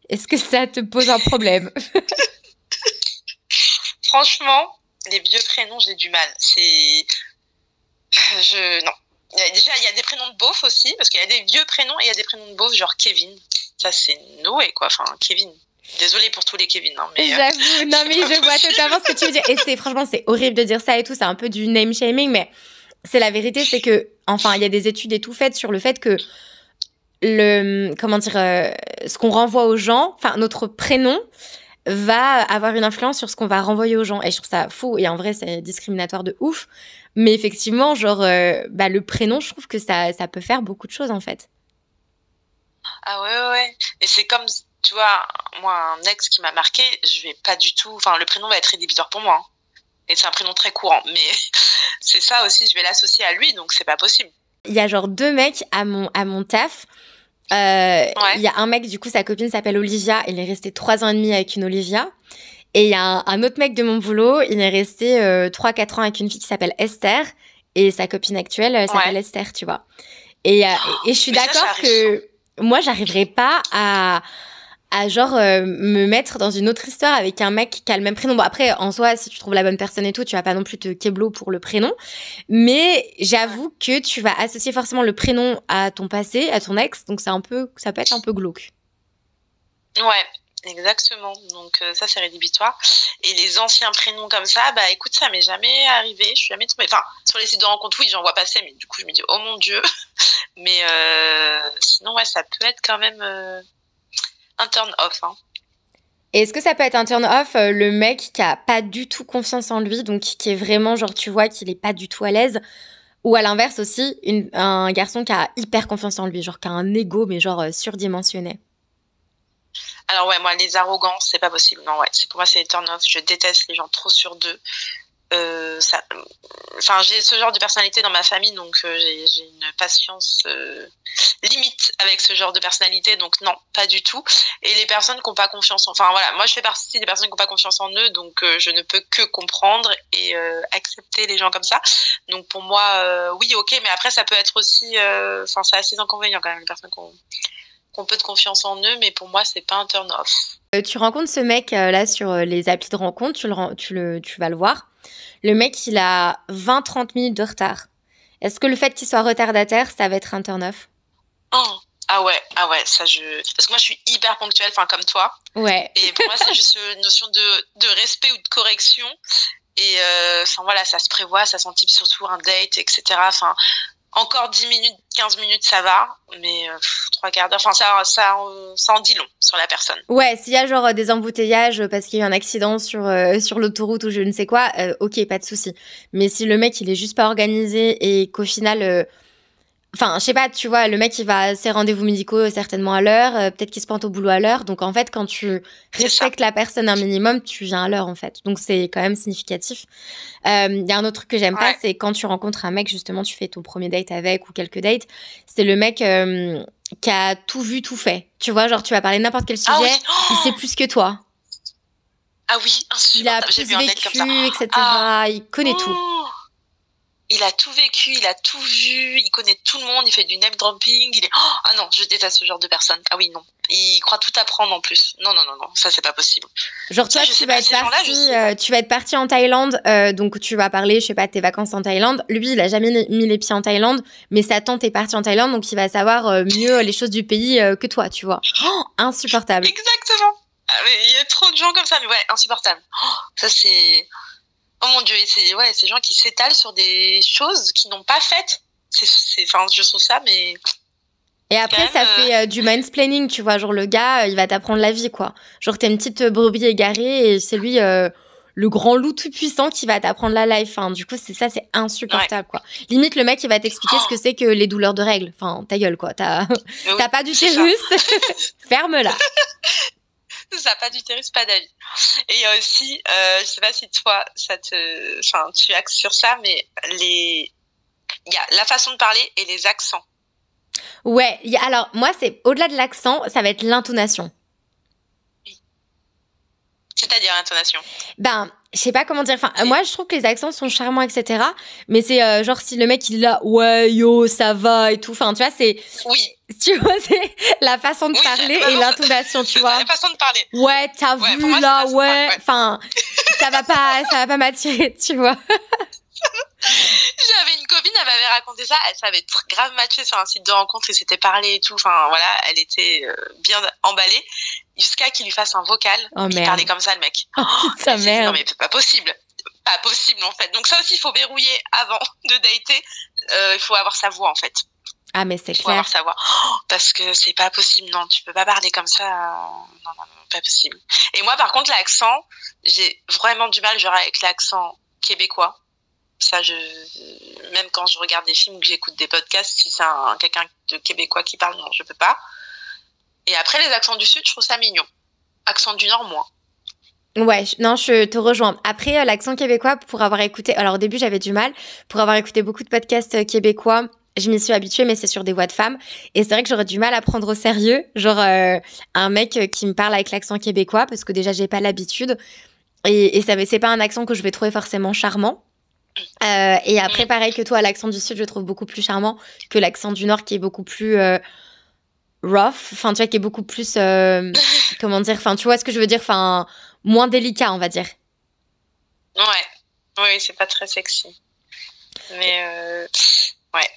Est-ce que ça te pose un problème? Franchement, les vieux prénoms, j'ai du mal. C'est, je non. Déjà, il y a des prénoms de beauf aussi, parce qu'il y a des vieux prénoms et il y a des prénoms de beauf, genre Kevin ça c'est Noé quoi. Enfin Kevin. Désolée pour tous les Kevin, hein, mais. Euh, J'avoue, non mais je vois totalement ce que tu veux dire. Et c'est franchement c'est horrible de dire ça et tout. C'est un peu du name shaming, mais c'est la vérité, c'est que enfin il y a des études et tout faites sur le fait que le comment dire euh, ce qu'on renvoie aux gens, enfin notre prénom va avoir une influence sur ce qu'on va renvoyer aux gens. Et je trouve ça fou. Et en vrai, c'est discriminatoire de ouf. Mais effectivement, genre, euh, bah, le prénom, je trouve que ça, ça peut faire beaucoup de choses, en fait. Ah ouais, ouais, ouais. Et c'est comme, tu vois, moi, un ex qui m'a marqué, je vais pas du tout. Enfin, le prénom va être rédhibitoire pour moi. Hein. Et c'est un prénom très courant. Mais c'est ça aussi, je vais l'associer à lui, donc c'est pas possible. Il y a genre deux mecs à mon, à mon taf. Euh, il y a un mec, du coup, sa copine s'appelle Olivia. Il est resté trois ans et demi avec une Olivia. Et il y a un, autre mec de mon boulot, il est resté euh, trois, quatre ans avec une fille qui s'appelle Esther. Et sa copine actuelle euh, s'appelle Esther, tu vois. Et, et, je suis d'accord que moi, j'arriverais pas à à genre euh, me mettre dans une autre histoire avec un mec qui a le même prénom. Bon après en soi si tu trouves la bonne personne et tout, tu vas pas non plus te keblo pour le prénom, mais j'avoue que tu vas associer forcément le prénom à ton passé, à ton ex, donc c'est un peu ça peut être un peu glauque. Ouais, Exactement. Donc euh, ça c'est rédhibitoire. Et les anciens prénoms comme ça, bah écoute, ça m'est jamais arrivé. Je suis jamais tombée. Enfin, sur les sites de rencontres, oui, j'en vois passer, mais du coup je me dis oh mon dieu. mais euh, sinon ouais, ça peut être quand même euh, un turn off. Hein. Est-ce que ça peut être un turn off le mec qui a pas du tout confiance en lui, donc qui est vraiment genre tu vois qu'il est pas du tout à l'aise, ou à l'inverse aussi un garçon qui a hyper confiance en lui, genre qui a un ego mais genre surdimensionné? Alors ouais, moi les arrogants, c'est pas possible. Non ouais, c'est pour moi c'est turn off. Je déteste les gens trop sur d'eux. Euh, ça, enfin j'ai ce genre de personnalité dans ma famille, donc euh, j'ai une patience euh, limite avec ce genre de personnalité, donc non, pas du tout. Et les personnes qui n'ont pas confiance, en, enfin voilà, moi je fais partie des personnes qui n'ont pas confiance en eux, donc je ne peux que comprendre et accepter les gens comme ça. Donc pour moi, oui, ok, mais après ça peut être aussi, enfin c'est assez inconvénient quand même les personnes qui ont peu de confiance en eux, mais pour moi, c'est pas un turn off. Euh, tu rencontres ce mec là sur les applis de rencontre, tu, le, tu, le, tu vas le voir. Le mec, il a 20-30 minutes de retard. Est-ce que le fait qu'il soit retardataire, ça va être un turn off oh. Ah ouais, ah ouais, ça je. Parce que moi je suis hyper ponctuelle, enfin comme toi. Ouais. Et pour moi c'est juste une notion de, de respect ou de correction. Et enfin voilà, ça se prévoit, ça s'anticipe surtout un date, etc. Enfin, encore 10 minutes, 15 minutes, ça va, mais euh, trois quarts d'heure, enfin, ça, ça, ça en dit long sur la personne. Ouais, s'il y a genre des embouteillages parce qu'il y a eu un accident sur, euh, l'autoroute ou je ne sais quoi, euh, ok, pas de souci. Mais si le mec, il est juste pas organisé et qu'au final, Enfin, je sais pas, tu vois, le mec, il va à ses rendez-vous médicaux certainement à l'heure, euh, peut-être qu'il se pointe au boulot à l'heure. Donc, en fait, quand tu respectes la personne un minimum, tu viens à l'heure, en fait. Donc, c'est quand même significatif. Euh, Il y a un autre truc que j'aime pas, c'est quand tu rencontres un mec, justement, tu fais ton premier date avec ou quelques dates. C'est le mec euh, qui a tout vu, tout fait. Tu vois, genre, tu vas parler n'importe quel ah sujet, il sait plus que toi. Ah oui, Il a plus vécu, etc. Ah. Il connaît tout. Il a tout vécu, il a tout vu, il connaît tout le monde, il fait du name dropping, il est oh, ah non, je déteste ce genre de personne. Ah oui non, il croit tout apprendre en plus. Non non non non, ça c'est pas possible. Genre toi tu vas être parti, euh, tu vas être parti en Thaïlande, euh, donc tu vas parler, je sais pas, de tes vacances en Thaïlande. Lui il a jamais mis les pieds en Thaïlande, mais sa tante est partie en Thaïlande, donc il va savoir euh, mieux les choses du pays que toi, tu vois. Oh, insupportable. Exactement. Ah, il y a trop de gens comme ça, mais ouais, insupportable. Oh, ça c'est Oh mon dieu, c'est ouais, ces gens qui s'étalent sur des choses qu'ils n'ont pas faites. C'est, enfin, je trouve ça, mais. Et après, ça fait euh, du mansplaining, tu vois. Genre, le gars, euh, il va t'apprendre la vie, quoi. Genre, t'es une petite brebis égarée et c'est lui, euh, le grand loup tout puissant qui va t'apprendre la life. Hein. Du coup, c'est ça, c'est insupportable, quoi. Limite, le mec, il va t'expliquer ce que c'est que les douleurs de règles. Enfin, ta gueule, quoi. T'as, t'as pas d'utérus. Ferme-la. ça pas d'utérus, pas d'avis. Et aussi, euh, je sais pas si toi, ça te, enfin, tu axes sur ça, mais les, il y a la façon de parler et les accents. Ouais, alors moi, c'est au-delà de l'accent, ça va être l'intonation. C'est-à-dire l'intonation Ben, je sais pas comment dire. Enfin, moi, je trouve que les accents sont charmants, etc. Mais c'est euh, genre si le mec il là, ouais, yo, ça va et tout. Enfin, tu vois, c'est. Oui. Tu vois, c'est la façon de parler et l'intonation, tu vois. La façon de parler. Ouais, t'as vu là, ouais. Enfin, ça va pas, ça va pas m'attirer, tu vois. J'avais une copine, elle m'avait raconté ça, elle savait grave matcher sur un site de rencontre, et s'était parlé et tout, enfin voilà, elle était euh, bien emballée, jusqu'à qu'il lui fasse un vocal, oh, il parlait comme ça le mec. Oh, putain, merde. Non mais c'est pas possible, pas possible en fait. Donc ça aussi, il faut verrouiller avant de dater, euh, il faut avoir sa voix en fait. Ah mais c'est clair. Il faut avoir sa voix, parce que c'est pas possible, non, tu peux pas parler comme ça, non, non, non, pas possible. Et moi par contre, l'accent, j'ai vraiment du mal genre avec l'accent québécois ça, je, même quand je regarde des films ou que j'écoute des podcasts, si c'est un, quelqu'un de québécois qui parle, non, je peux pas. Et après, les accents du Sud, je trouve ça mignon. Accent du Nord, moins. Ouais, non, je te rejoins. Après, euh, l'accent québécois, pour avoir écouté, alors au début j'avais du mal, pour avoir écouté beaucoup de podcasts euh, québécois, je m'y suis habituée, mais c'est sur des voix de femmes. Et c'est vrai que j'aurais du mal à prendre au sérieux, genre euh, un mec qui me parle avec l'accent québécois, parce que déjà j'ai pas l'habitude. Et, et ça, c'est pas un accent que je vais trouver forcément charmant. Euh, et après, mm. pareil que toi, l'accent du sud, je trouve beaucoup plus charmant que l'accent du nord qui est beaucoup plus euh, rough. Enfin, tu vois, qui est beaucoup plus. Euh, comment dire Enfin, tu vois ce que je veux dire Enfin, moins délicat, on va dire. Ouais. Oui, c'est pas très sexy. Mais ouais.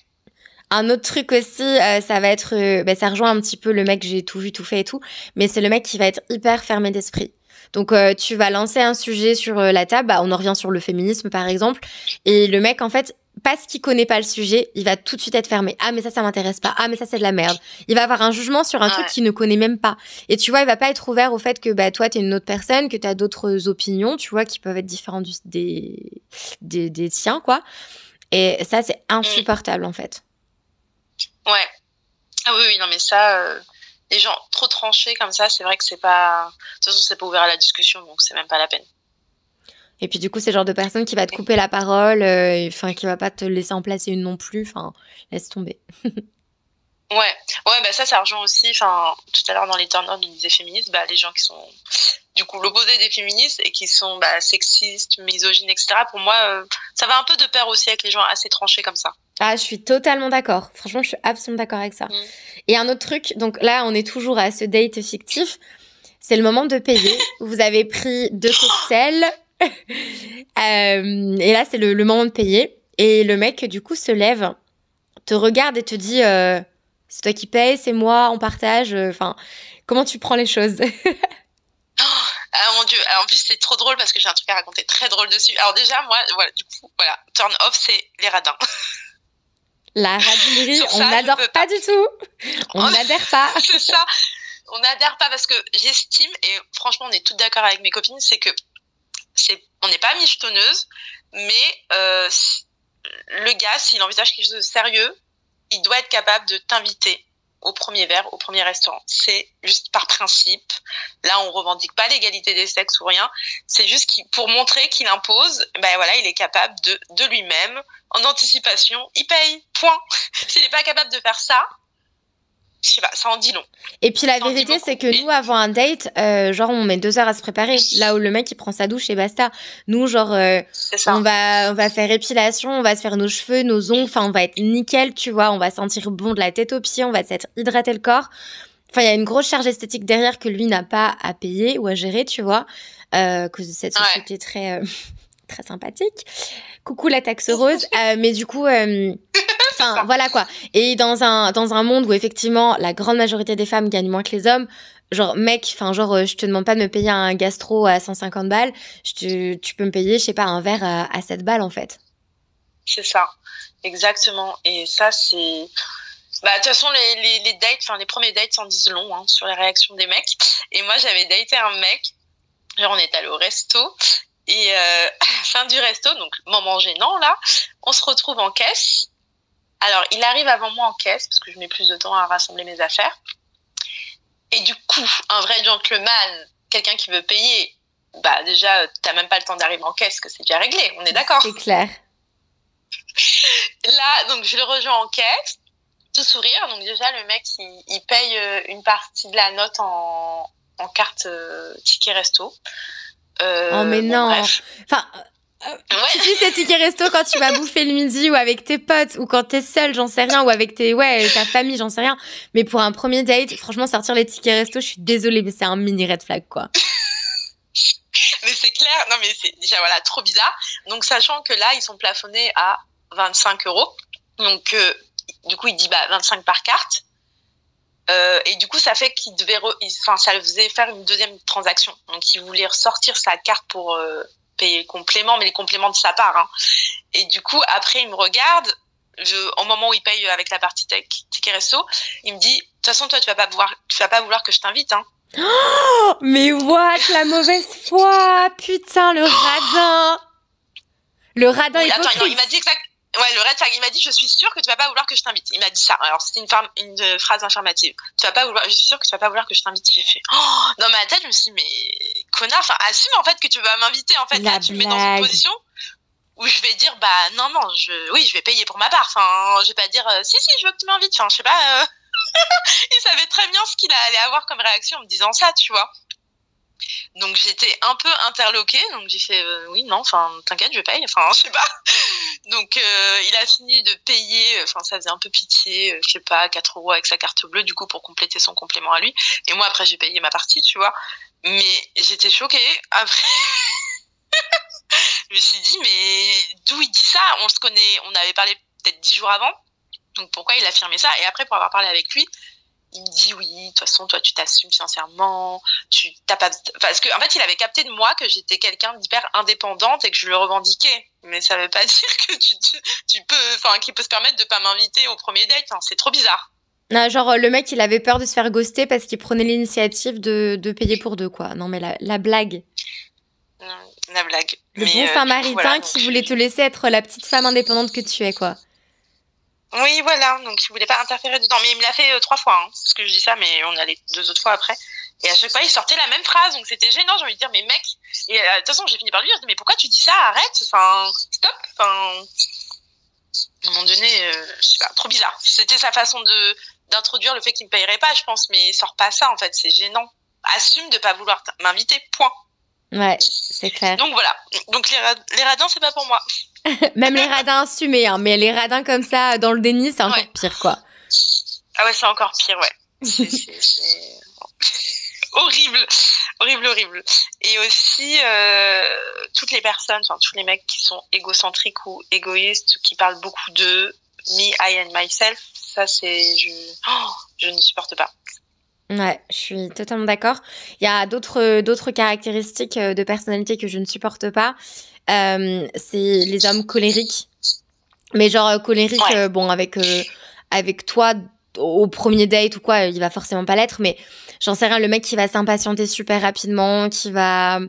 Un autre truc aussi, ça va être, bah, ça rejoint un petit peu le mec j'ai tout vu, tout fait et tout, mais c'est le mec qui va être hyper fermé d'esprit. Donc euh, tu vas lancer un sujet sur euh, la table, bah, on en revient sur le féminisme par exemple, et le mec en fait parce qu'il connaît pas le sujet, il va tout de suite être fermé. Ah mais ça ça m'intéresse pas. Ah mais ça c'est de la merde. Il va avoir un jugement sur un truc qu'il ne connaît même pas. Et tu vois, il va pas être ouvert au fait que bah toi t'es une autre personne, que t'as d'autres opinions, tu vois, qui peuvent être différentes des, des des tiens quoi. Et ça c'est insupportable en fait. Ouais. Ah oui oui non mais ça euh, les gens trop tranchés comme ça, c'est vrai que c'est pas. De toute façon, c'est pas ouvert à la discussion, donc c'est même pas la peine. Et puis du coup, c'est le genre de personne qui va te couper la parole, euh, enfin qui va pas te laisser en placer une non plus. Enfin, laisse tomber. ouais, ouais, bah ça, ça rejoint aussi. Enfin, tout à l'heure dans les turn on disait féministes, bah les gens qui sont du coup l'opposé des féministes et qui sont bah, sexistes, misogynes, etc. Pour moi, euh, ça va un peu de pair aussi avec les gens assez tranchés comme ça. Ah, je suis totalement d'accord. Franchement, je suis absolument d'accord avec ça. Mm. Et un autre truc, donc là, on est toujours à ce date fictif. C'est le moment de payer. Vous avez pris deux cocktails. Euh, et là, c'est le, moment de payer. Et le mec, du coup, se lève, te regarde et te dit euh, C'est toi qui payes, c'est moi, on partage. Enfin, comment tu prends les choses? Ah mon dieu, en plus c'est trop drôle parce que j'ai un truc à raconter très drôle dessus. Alors déjà, moi, voilà, du coup, voilà, turn off, c'est les radins. La radinerie, on n'adore pas. du tout. On n'adhère pas. c'est ça. On n'adhère pas parce que j'estime, et franchement, on est toutes d'accord avec mes copines, c'est que on n'est pas michetonneuse, mais euh, le gars, s'il envisage quelque chose de sérieux, il doit être capable de t'inviter au premier verre, au premier restaurant. C'est juste par principe. Là, on revendique pas l'égalité des sexes ou rien. C'est juste pour montrer qu'il impose, ben voilà, il est capable de, de lui-même, en anticipation, il paye. Point. S'il n'est pas capable de faire ça, je sais pas, ça en dit long. Et puis la vérité, c'est que nous, avant un date, euh, genre, on met deux heures à se préparer. Là où le mec, il prend sa douche et basta. Nous, genre, euh, on va, on va faire épilation, on va se faire nos cheveux, nos ongles, enfin, on va être nickel, tu vois, on va sentir bon de la tête aux pieds, on va s'être hydraté le corps. Enfin, il y a une grosse charge esthétique derrière que lui n'a pas à payer ou à gérer, tu vois, euh, cause de cette société très, euh, très sympathique. Coucou la taxe rose. Mais du coup, enfin voilà quoi. Et dans un dans un monde où effectivement la grande majorité des femmes gagnent moins que les hommes, genre mec, enfin genre euh, je te demande pas de me payer un gastro à 150 balles, je tu peux me payer je sais pas un verre à, à 7 balles en fait. C'est ça, exactement. Et ça c'est bah, de toute façon, les, les, les dates, enfin, les premiers dates s'en disent long hein, sur les réactions des mecs. Et moi, j'avais daté un mec, genre, on est allé au resto, et euh, fin du resto, donc moment gênant là, on se retrouve en caisse. Alors, il arrive avant moi en caisse parce que je mets plus de temps à rassembler mes affaires. Et du coup, un vrai gentleman, quelqu'un qui veut payer, bah déjà, t'as même pas le temps d'arriver en caisse, que c'est déjà réglé. On est d'accord C'est clair. Là, donc je le rejoins en caisse, tout sourire. Donc déjà, le mec, il, il paye euh, une partie de la note en, en carte euh, ticket resto. Euh, oh mais non. Enfin, euh, Tu dis c'est ticket resto quand tu vas bouffer le midi ou avec tes potes ou quand t'es seul, j'en sais rien, ou avec tes ouais ta famille, j'en sais rien. Mais pour un premier date, franchement sortir les tickets resto, je suis désolée, mais c'est un mini red flag quoi. mais c'est clair, non mais c'est déjà voilà trop bizarre. Donc sachant que là ils sont plafonnés à 25 euros, donc euh, du coup il dit bah 25 par carte. Euh, et du coup, ça fait qu'il devait, enfin, ça le faisait faire une deuxième transaction. Donc, il voulait ressortir sa carte pour euh, payer le complément, mais les compléments de sa part. Hein. Et du coup, après, il me regarde. Je, au moment où il paye avec la partie tech, ticket resto, il me dit de toute façon, toi, tu vas pas vouloir, tu vas pas vouloir que je t'invite, hein. Oh, mais what la mauvaise foi, putain, le radin, le radin oui, attends, il m'a dit exact, Ouais, le red flag, il m'a dit, je suis sûr que tu vas pas vouloir que je t'invite. Il m'a dit ça. Alors, c'était une, une phrase affirmative. Tu vas pas vouloir, je suis sûr que tu vas pas vouloir que je t'invite. J'ai fait, oh, dans ma tête, je me suis dit, mais, connard, enfin, assume, en fait, que tu vas m'inviter, en fait. là, tu me mets dans une position où je vais dire, bah, non, non, je, oui, je vais payer pour ma part. Enfin, je vais pas dire, euh, si, si, je veux que tu m'invites. Enfin, je sais pas, euh... il savait très bien ce qu'il allait avoir comme réaction en me disant ça, tu vois. Donc j'étais un peu interloquée, donc j'ai fait euh, oui non, enfin t'inquiète, je paye, enfin je sais pas. Donc euh, il a fini de payer, enfin ça faisait un peu pitié, euh, je sais pas, 4 euros avec sa carte bleue du coup pour compléter son complément à lui. Et moi après j'ai payé ma partie, tu vois. Mais j'étais choquée. Après, je me suis dit mais d'où il dit ça? On se connaît, on avait parlé peut-être 10 jours avant. Donc pourquoi il a affirmé ça? Et après pour avoir parlé avec lui, il me dit oui, de toute façon, toi, tu t'assumes sincèrement, tu t'as pas, parce qu'en en fait, il avait capté de moi que j'étais quelqu'un d'hyper indépendante et que je le revendiquais. Mais ça veut pas dire que tu, tu, peux, enfin, qu'il peut se permettre de pas m'inviter au premier date. Hein. C'est trop bizarre. Non, genre, le mec, il avait peur de se faire ghoster parce qu'il prenait l'initiative de, de payer pour deux, quoi. Non, mais la, la blague. la blague. Le bon euh, Samaritain qui voulait te laisser être la petite femme indépendante que tu es, quoi. Oui, voilà. Donc, il voulait pas interférer dedans. Mais il me l'a fait euh, trois fois. Hein, parce que je dis ça, mais on allait deux autres fois après. Et à chaque fois, il sortait la même phrase. Donc, c'était gênant. J'ai envie de dire, mais mec. Et euh, de toute façon, j'ai fini par lui dire, mais pourquoi tu dis ça? Arrête. Enfin, stop. Enfin, à un moment donné, euh, je sais pas, trop bizarre. C'était sa façon de d'introduire le fait qu'il me payerait pas, je pense. Mais sort pas ça, en fait. C'est gênant. Assume de pas vouloir m'inviter. Point. Ouais, c'est clair. Donc voilà. Donc les, les radins, c'est pas pour moi. Même les radins assumés, hein, mais les radins comme ça dans le déni, c'est encore pire, quoi. Ah ouais, c'est encore pire, ouais. horrible, horrible, horrible. Et aussi, euh, toutes les personnes, enfin tous les mecs qui sont égocentriques ou égoïstes, qui parlent beaucoup de me, I and myself, ça c'est, je, oh, je ne supporte pas. Ouais, je suis totalement d'accord. Il y a d'autres d'autres caractéristiques euh, de personnalité que je ne supporte pas. Euh, c'est les hommes colériques. Mais genre euh, colérique, euh, bon, avec, avec toi au premier date ou quoi, il va forcément pas l'être, mais j'en sais rien, le mec qui va s'impatienter super rapidement, qui va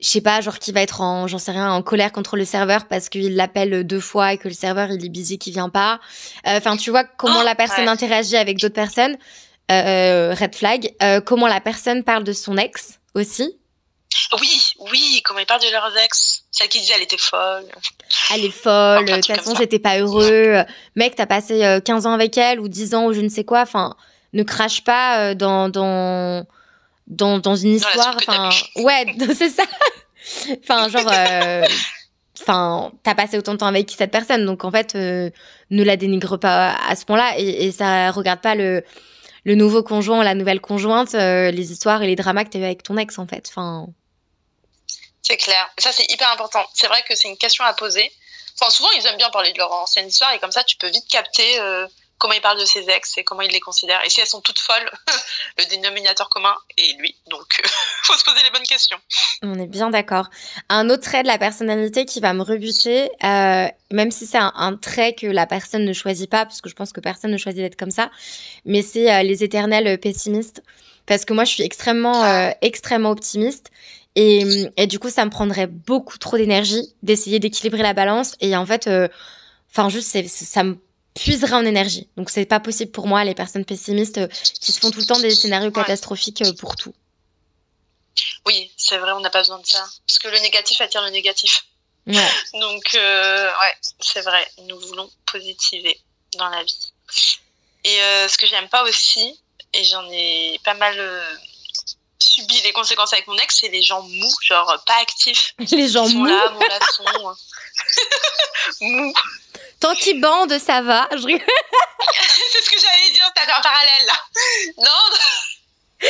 je sais pas, genre qui va être en, j'en sais rien, en colère contre le serveur parce qu'il l'appelle deux fois et que le serveur il est busy qui vient pas. Enfin, tu vois comment Oh, la personne ouais. interagit avec d'autres personnes. Euh, red flag. Euh, comment la personne parle de son ex aussi? Oui, oui, comment ils parlent de leurs ex. Celle qui disait elle était folle. Elle est folle. De toute façon, j'étais pas heureux. Mec, t'as passé euh, 15 ans avec elle ou 10 ans ou je ne sais quoi. Enfin, ne crache pas euh, dans dans dans, dans une histoire. Enfin, ouais, c'est ça. enfin, genre. euh, Enfin, t'as passé autant de temps avec cette personne, donc en fait, euh, ne la dénigre pas à ce point-là et, et ça regarde pas le, le nouveau conjoint, la nouvelle conjointe, euh, les histoires et les dramas que t'as eu avec ton ex en fait. C'est clair. Ça, c'est hyper important. C'est vrai que c'est une question à poser. Enfin, souvent, ils aiment bien parler de leur ancienne histoire et comme ça, tu peux vite capter euh, comment ils parlent de ses ex et comment ils les considèrent. Et si elles sont toutes folles, le dénominateur commun est lui. Donc, euh, faut se poser les bonnes questions. On est bien d'accord. Un autre trait de la personnalité qui va me rebuter, euh, même si c'est un, un trait que la personne ne choisit pas, parce que je pense que personne ne choisit d'être comme ça, mais c'est euh, les éternels pessimistes. Parce que moi, je suis extrêmement, euh, extrêmement optimiste. Et, et du coup, ça me prendrait beaucoup trop d'énergie d'essayer d'équilibrer la balance. Et en fait, enfin, juste, ça me puiserait en énergie. Donc, c'est pas possible pour moi, les personnes pessimistes euh, qui se font tout le temps des scénarios catastrophiques euh, pour tout. Oui, c'est vrai, on n'a pas besoin de ça. Parce que le négatif attire le négatif. Ouais. Donc, euh, ouais, c'est vrai. Nous voulons positiver dans la vie. Et euh, ce que j'aime pas aussi, et j'en ai pas mal euh, subi les conséquences avec mon ex, c'est les gens mous, genre pas actifs. Les gens mous. là, mollassons. mous. Tant qu'ils bandent, ça va. Je c'est ce que j'allais dire, t'as fait un parallèle là. Non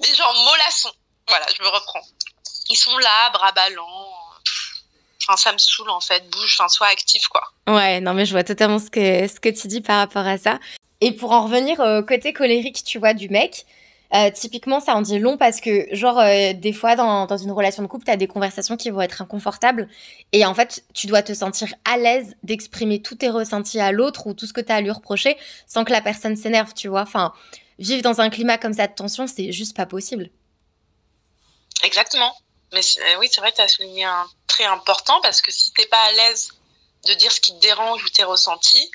Les gens mollassons. Voilà, je me reprends. Ils sont là, bras ballants. Enfin, ça me saoule en fait. Bouge, enfin, sois actif quoi. Ouais, non, mais je vois totalement ce que, ce que tu dis par rapport à ça. Et pour en revenir au côté colérique, tu vois, du mec, euh, typiquement, ça en dit long parce que, genre, euh, des fois, dans, dans une relation de couple, t'as des conversations qui vont être inconfortables. Et en fait, tu dois te sentir à l'aise d'exprimer tous tes ressentis à l'autre ou tout ce que t'as à lui reprocher sans que la personne s'énerve, tu vois. Enfin, vivre dans un climat comme ça de tension, c'est juste pas possible. Exactement. Mais euh, oui, c'est vrai, tu as souligné un trait important parce que si t'es pas à l'aise de dire ce qui te dérange ou tes ressentis,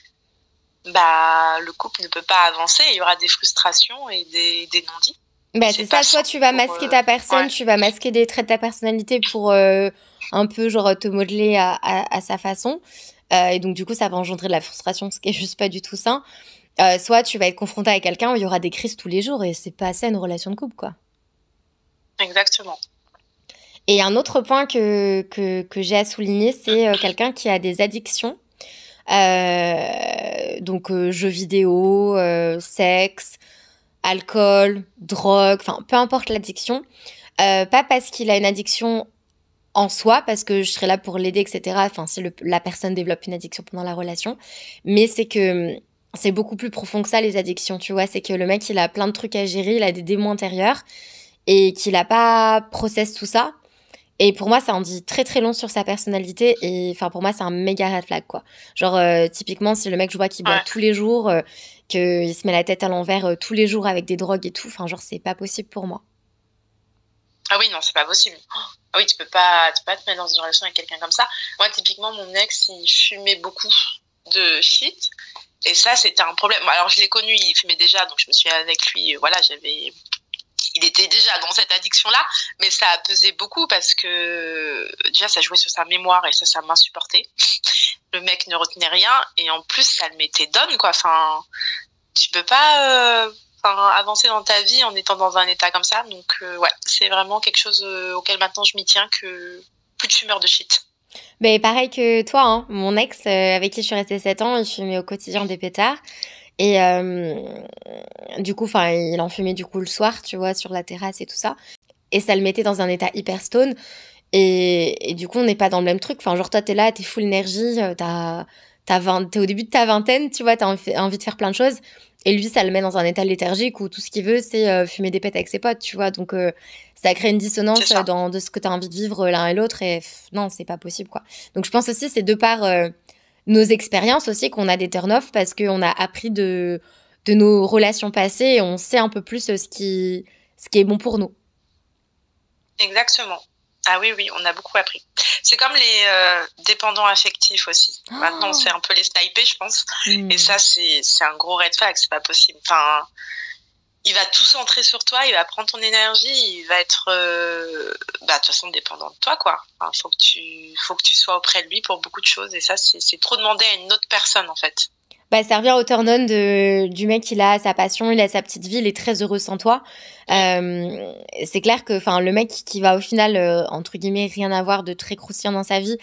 bah le couple ne peut pas avancer. Il y aura des frustrations et des, des non-dits. Bah, C'est ça, soit tu vas masquer euh, ta personne, ouais. tu vas masquer des traits de ta personnalité pour euh, un peu genre te modeler à, à, à sa façon. Euh, et donc du coup, ça va engendrer de la frustration, ce qui est juste pas du tout sain. Soit tu vas être confronté à quelqu'un où il y aura des crises tous les jours et c'est pas ça une relation de couple, quoi. Exactement. Et un autre point que, que, que j'ai à souligner, c'est quelqu'un qui a des addictions. Euh, donc euh, jeux vidéo, euh, sexe, alcool, drogue, enfin peu importe l'addiction. Pas parce qu'il a une addiction en soi, parce que je serai là pour l'aider, etc. Enfin, si la personne développe une addiction pendant la relation, mais c'est que c'est beaucoup plus profond que ça les addictions, tu vois. C'est que le mec il a plein de trucs à gérer, il a des démons intérieurs et qu'il a pas process tout ça. Et pour moi, ça en dit très très long sur sa personnalité. Et enfin, pour moi, c'est un méga red flag, quoi. Genre, euh, typiquement, si le mec, je vois qu'il boit Ouais. tous les jours, euh, qu'il se met la tête à l'envers euh, tous les jours avec des drogues et tout, enfin, genre, c'est pas possible pour moi. Ah oui, non, c'est pas possible. Ah oui, tu peux pas, tu peux pas te mettre dans une relation avec quelqu'un comme ça. Moi, typiquement, mon ex, il fumait beaucoup de shit. Et ça, c'était un problème. Alors, je l'ai connu, il fumait déjà, donc je me suis avec lui, voilà, j'avais. Il était déjà dans cette addiction-là, mais ça a pesé beaucoup parce que déjà, ça jouait sur sa mémoire et ça, ça m'insupportait. Le mec ne retenait rien et en plus, ça le mettait donne, quoi. Enfin, tu peux pas euh, avancer dans ta vie en étant dans un état comme ça. Donc, euh, ouais, c'est vraiment quelque chose euh, auquel maintenant je m'y tiens que plus de fumeurs de shit. Mais pareil que toi, hein, mon ex, avec qui je suis restée 7 ans, il fumait au quotidien des pétards. Et euh, du coup, enfin, il en fumait du coup le soir, tu vois, sur la terrasse et tout ça. Et ça le mettait dans un état hyper stone. Et, et du coup, on n'est pas dans le même truc. Enfin, genre, toi, t'es là, t'es full énergie, euh, t'as, t'as 20 t'es au début de ta vingtaine, tu vois, t'as envie envie de faire plein de choses. Et lui, ça le met dans un état léthargique où tout ce qu'il veut, c'est euh, fumer des pètes avec ses potes, tu vois. Donc, euh, ça crée une dissonance dans de ce que t'as envie de vivre l'un et l'autre. Et pff, non, c'est pas possible, quoi. Donc, je pense aussi, c'est de par nos expériences aussi qu'on a des turn-off parce qu'on a appris de, de nos relations passées et on sait un peu plus euh, ce qui, ce qui est bon pour nous. Exactement. Ah oui, oui, on a beaucoup appris. C'est comme les euh, dépendants affectifs aussi. Maintenant, c'est un peu les snipés, je pense. Hmm. Et ça, c'est un gros red flag, c'est pas possible. Enfin, il va tout centrer sur toi, il va prendre ton énergie, il va être, euh, bah, de toute façon, dépendant de toi, quoi. Enfin, faut que tu, faut que tu sois auprès de lui pour beaucoup de choses. Et ça, c'est trop demander à une autre personne, en fait bah, servir au turn on de, du mec, il a sa passion, il a sa petite vie, il est très heureux sans toi. Euh, c'est clair que le mec qui va au final, euh, entre guillemets, rien avoir de très croustillant dans sa vie,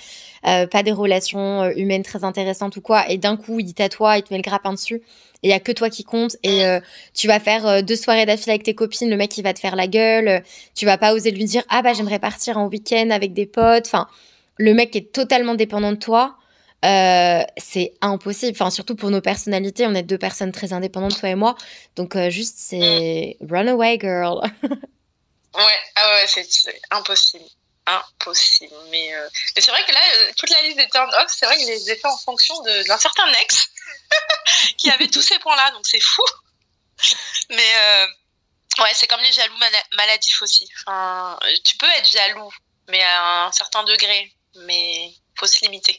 pas des relations humaines très intéressantes ou quoi, et d'un coup, il t'atoie, il te met le grappin dessus, il y a que toi qui compte, et euh, tu vas faire deux soirées d'affilée avec tes copines, le mec, il va te faire la gueule, tu vas pas oser lui dire, ah bah j'aimerais partir en week-end avec des potes, enfin, le mec est totalement dépendant de toi. Euh, c'est impossible. Enfin, surtout pour nos personnalités, on est deux personnes très indépendantes, toi et moi. Donc, euh, juste, c'est mm. run away, girl. ouais, ah ouais, c'est impossible. Impossible. Mais, euh, mais c'est vrai que là, toute la liste des turn off, c'est vrai que je les ai fait en fonction d'un certain ex qui avait tous ces points-là. Donc, c'est fou. Mais ouais, c'est comme les jaloux maladifs aussi. Enfin, tu peux être jaloux, mais à un certain degré. Mais faut se limiter.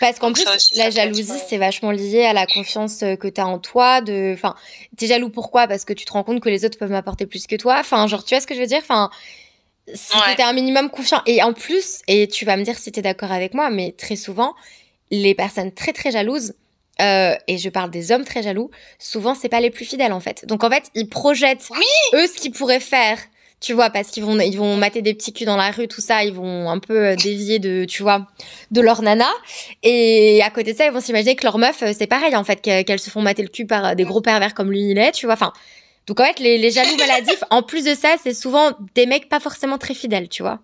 Parce qu'en plus, la jalousie, c'est vachement lié à la confiance euh, que tu as en toi. De... Enfin, tu es jaloux pourquoi? Parce que tu te rends compte que les autres peuvent m'apporter plus que toi. Enfin, genre, tu vois ce que je veux dire? Enfin, si tu un minimum confiant. Et en plus, et tu vas me dire si tu es d'accord avec moi, mais très souvent, les personnes très très jalouses, euh, et je parle des hommes très jaloux, souvent, c'est pas les plus fidèles en fait. Donc en fait, ils projettent eux ce qu'ils pourraient faire tu vois, parce qu'ils vont, ils vont mater des petits culs dans la rue, tout ça, ils vont un peu euh, dévier de, tu vois, de leur nana. Et à côté de ça, ils vont s'imaginer que leur meuf, euh, c'est pareil, en fait, qu'elles se font mater le cul par euh, des gros pervers comme lui, il est, tu vois. Enfin, donc en fait, les, les jaloux maladifs, en plus de ça, c'est souvent des mecs pas forcément très fidèles, tu vois.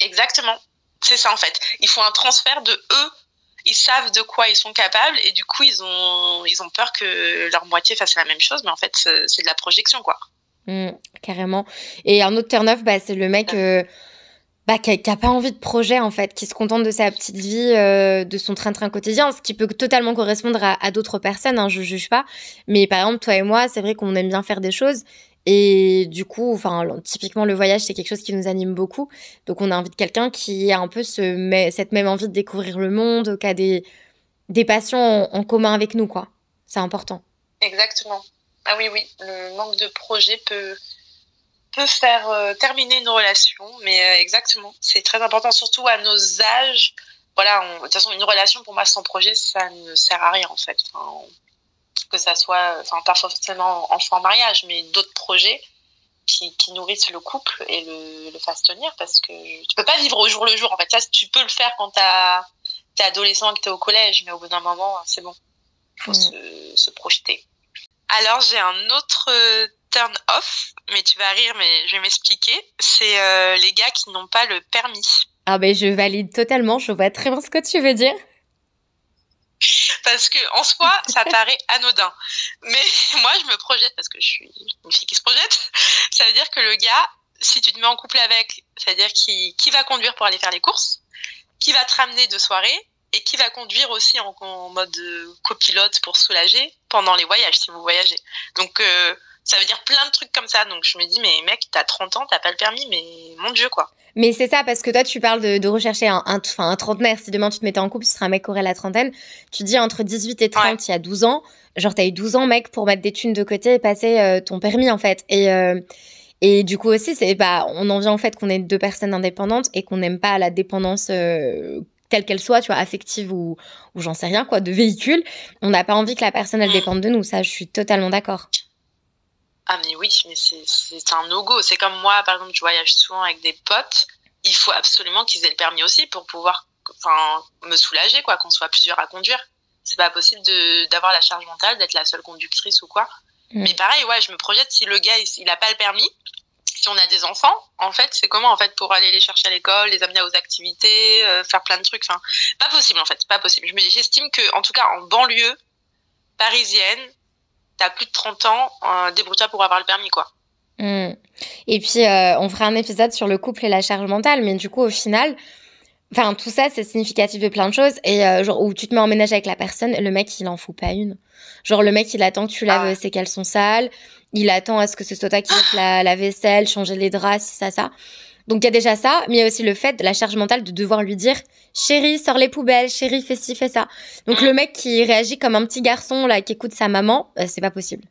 Exactement. C'est ça, en fait. Ils font un transfert de eux ils savent de quoi ils sont capables et du coup ils ont ils ont peur que leur moitié fasse la même chose mais en fait c'est de la projection quoi Mmh, carrément. Et un autre turn-off, bah, c'est le mec euh, bah, qui, n'a pas envie de projet, en fait, qui se contente de sa petite vie, euh, de son train-train quotidien, ce qui peut totalement correspondre à, d'autres personnes, hein, je juge pas. Mais par exemple, toi et moi, c'est vrai qu'on aime bien faire des choses. Et du coup, enfin, typiquement, le voyage, c'est quelque chose qui nous anime beaucoup. Donc, on de quelqu'un qui a un peu ce, cette même envie de découvrir le monde, qui a des, des passions en, en commun avec nous, quoi. C'est important. Exactement. Ah oui, oui, le manque de projet peut, peut faire euh, terminer une relation, mais euh, exactement, c'est très important, surtout à nos âges. Voilà, de toute façon, une relation pour moi sans projet, ça ne sert à rien en fait. Que ça soit, enfin, pas forcément enfant mariage, mais d'autres projets qui, qui, nourrissent le couple et le, le fassent tenir parce que tu peux pas vivre au jour le jour. En fait, ça, tu peux le faire quand tu es adolescent et que tu es au collège, mais au bout d'un moment, c'est bon. Il faut mm. se, se projeter. Alors j'ai un autre turn off, mais tu vas rire, mais je vais m'expliquer. C'est euh, les gars qui n'ont pas le permis. Ah ben je valide totalement, je vois très bien ce que tu veux dire. Parce que en soi, ça paraît anodin. Mais moi, je me projette parce que je suis une fille qui se projette. Ça veut dire que le gars, si tu te mets en couple avec, c'est-à-dire qui, qui va conduire pour aller faire les courses, qui va te ramener de soirée, et qui va conduire aussi en, mode euh, copilote pour soulager pendant les voyages, si vous voyagez. Donc, euh, ça veut dire plein de trucs comme ça. Donc, je me dis, mais mec, t'as 30 ans, t'as pas le permis, mais mon Dieu, quoi. Mais c'est ça, parce que toi, tu parles de, rechercher un, un, un, trentenaire. Si demain tu te mettais en couple, ce serait un mec qui aurait la trentaine. Tu dis entre 18 et 30, il y a 12 ans. Genre, t'as eu 12 ans, mec, pour mettre des thunes de côté et passer euh, ton permis, en fait. Et. et du coup aussi, c'est bah, on en vient au fait qu'on est deux personnes indépendantes et qu'on n'aime pas la dépendance telle qu'elle soit, tu vois, affective ou, ou j'en sais rien, quoi, de véhicule. On n'a pas envie que la personne, elle dépende de nous. Ça, je suis totalement d'accord. Ah, mais oui, mais c'est un no-go. C'est comme moi, par exemple, je voyage souvent avec des potes. Il faut absolument qu'ils aient le permis aussi pour pouvoir enfin, me soulager, quoi, qu'on soit plusieurs à conduire. C'est pas possible d'avoir la charge mentale, d'être la seule conductrice ou quoi. Mm. Mais pareil, ouais, je me projette si le gars, il, il a pas le permis, si on a des enfants, en fait, c'est comment en fait pour aller les chercher à l'école, les amener aux activités, euh, faire plein de trucs. Enfin, pas possible en fait, pas possible. Je me j'estime que en tout cas en banlieue parisienne, t'as plus de 30 ans, euh, débrouille-toi pour avoir le permis quoi. Hmm. Et puis euh, on fera un épisode sur le couple et la charge mentale, mais du coup au final, Enfin, tout ça, c'est significatif de plein de choses. Et euh, genre, où tu te mets en ménage avec la personne, le mec, il en fout pas une. Genre, le mec, il attend que tu laves ah. ses caleçons sales. Il attend à ce que ce soit toi qui fasse la, la, vaisselle, changer les draps, ça, ça. Donc il y a déjà ça, mais il y a aussi le fait de la charge mentale de devoir lui dire chérie, sors les poubelles, chérie, fais ci, fais ça. Donc le mec qui réagit comme un petit garçon là qui écoute sa maman, euh, c'est pas possible.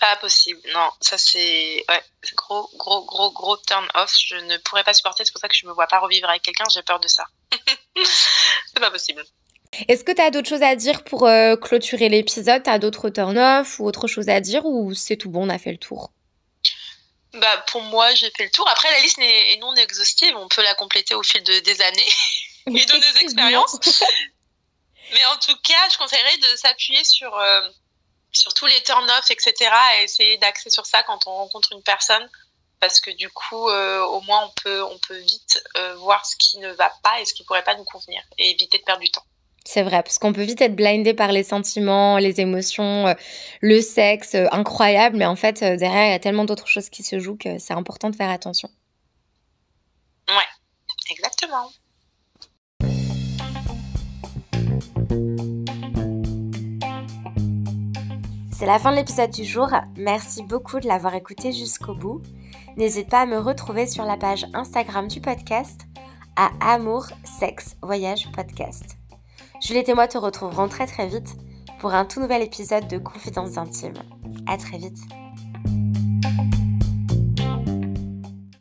Pas possible, non. Ça c'est ouais, gros, gros, gros, gros turn off. Je ne pourrais pas supporter. C'est pour ça que je me vois pas revivre avec quelqu'un. J'ai peur de ça. c'est pas possible. Est-ce que tu as d'autres choses à dire pour euh, clôturer l'épisode? Tu as d'autres turn off ou autre chose à dire ou c'est tout bon, on a fait le tour? Bah, pour moi, j'ai fait le tour. Après, la liste est non exhaustive. On peut la compléter au fil de, des années et de nos expériences. Mais en tout cas, je conseillerais de s'appuyer sur, euh, sur tous les turn-offs, etc. et essayer d'axer sur ça quand on rencontre une personne. Parce que du coup, euh, au moins, on peut, on peut vite euh, voir ce qui ne va pas et ce qui pourrait pas nous convenir et éviter de perdre du temps. C'est vrai, parce qu'on peut vite être blindé par les sentiments, les émotions, euh, le sexe, euh, incroyable, mais en fait, euh, derrière, il y a tellement d'autres choses qui se jouent que c'est important de faire attention. Ouais, exactement. C'est la fin de l'épisode du jour. Merci beaucoup de l'avoir écouté jusqu'au bout. N'hésite pas à me retrouver sur la page Instagram du podcast à Amour, Sexe, Voyage Podcast. Juliette et moi te retrouverons très très vite pour un tout nouvel épisode de Confidences intimes. À très vite.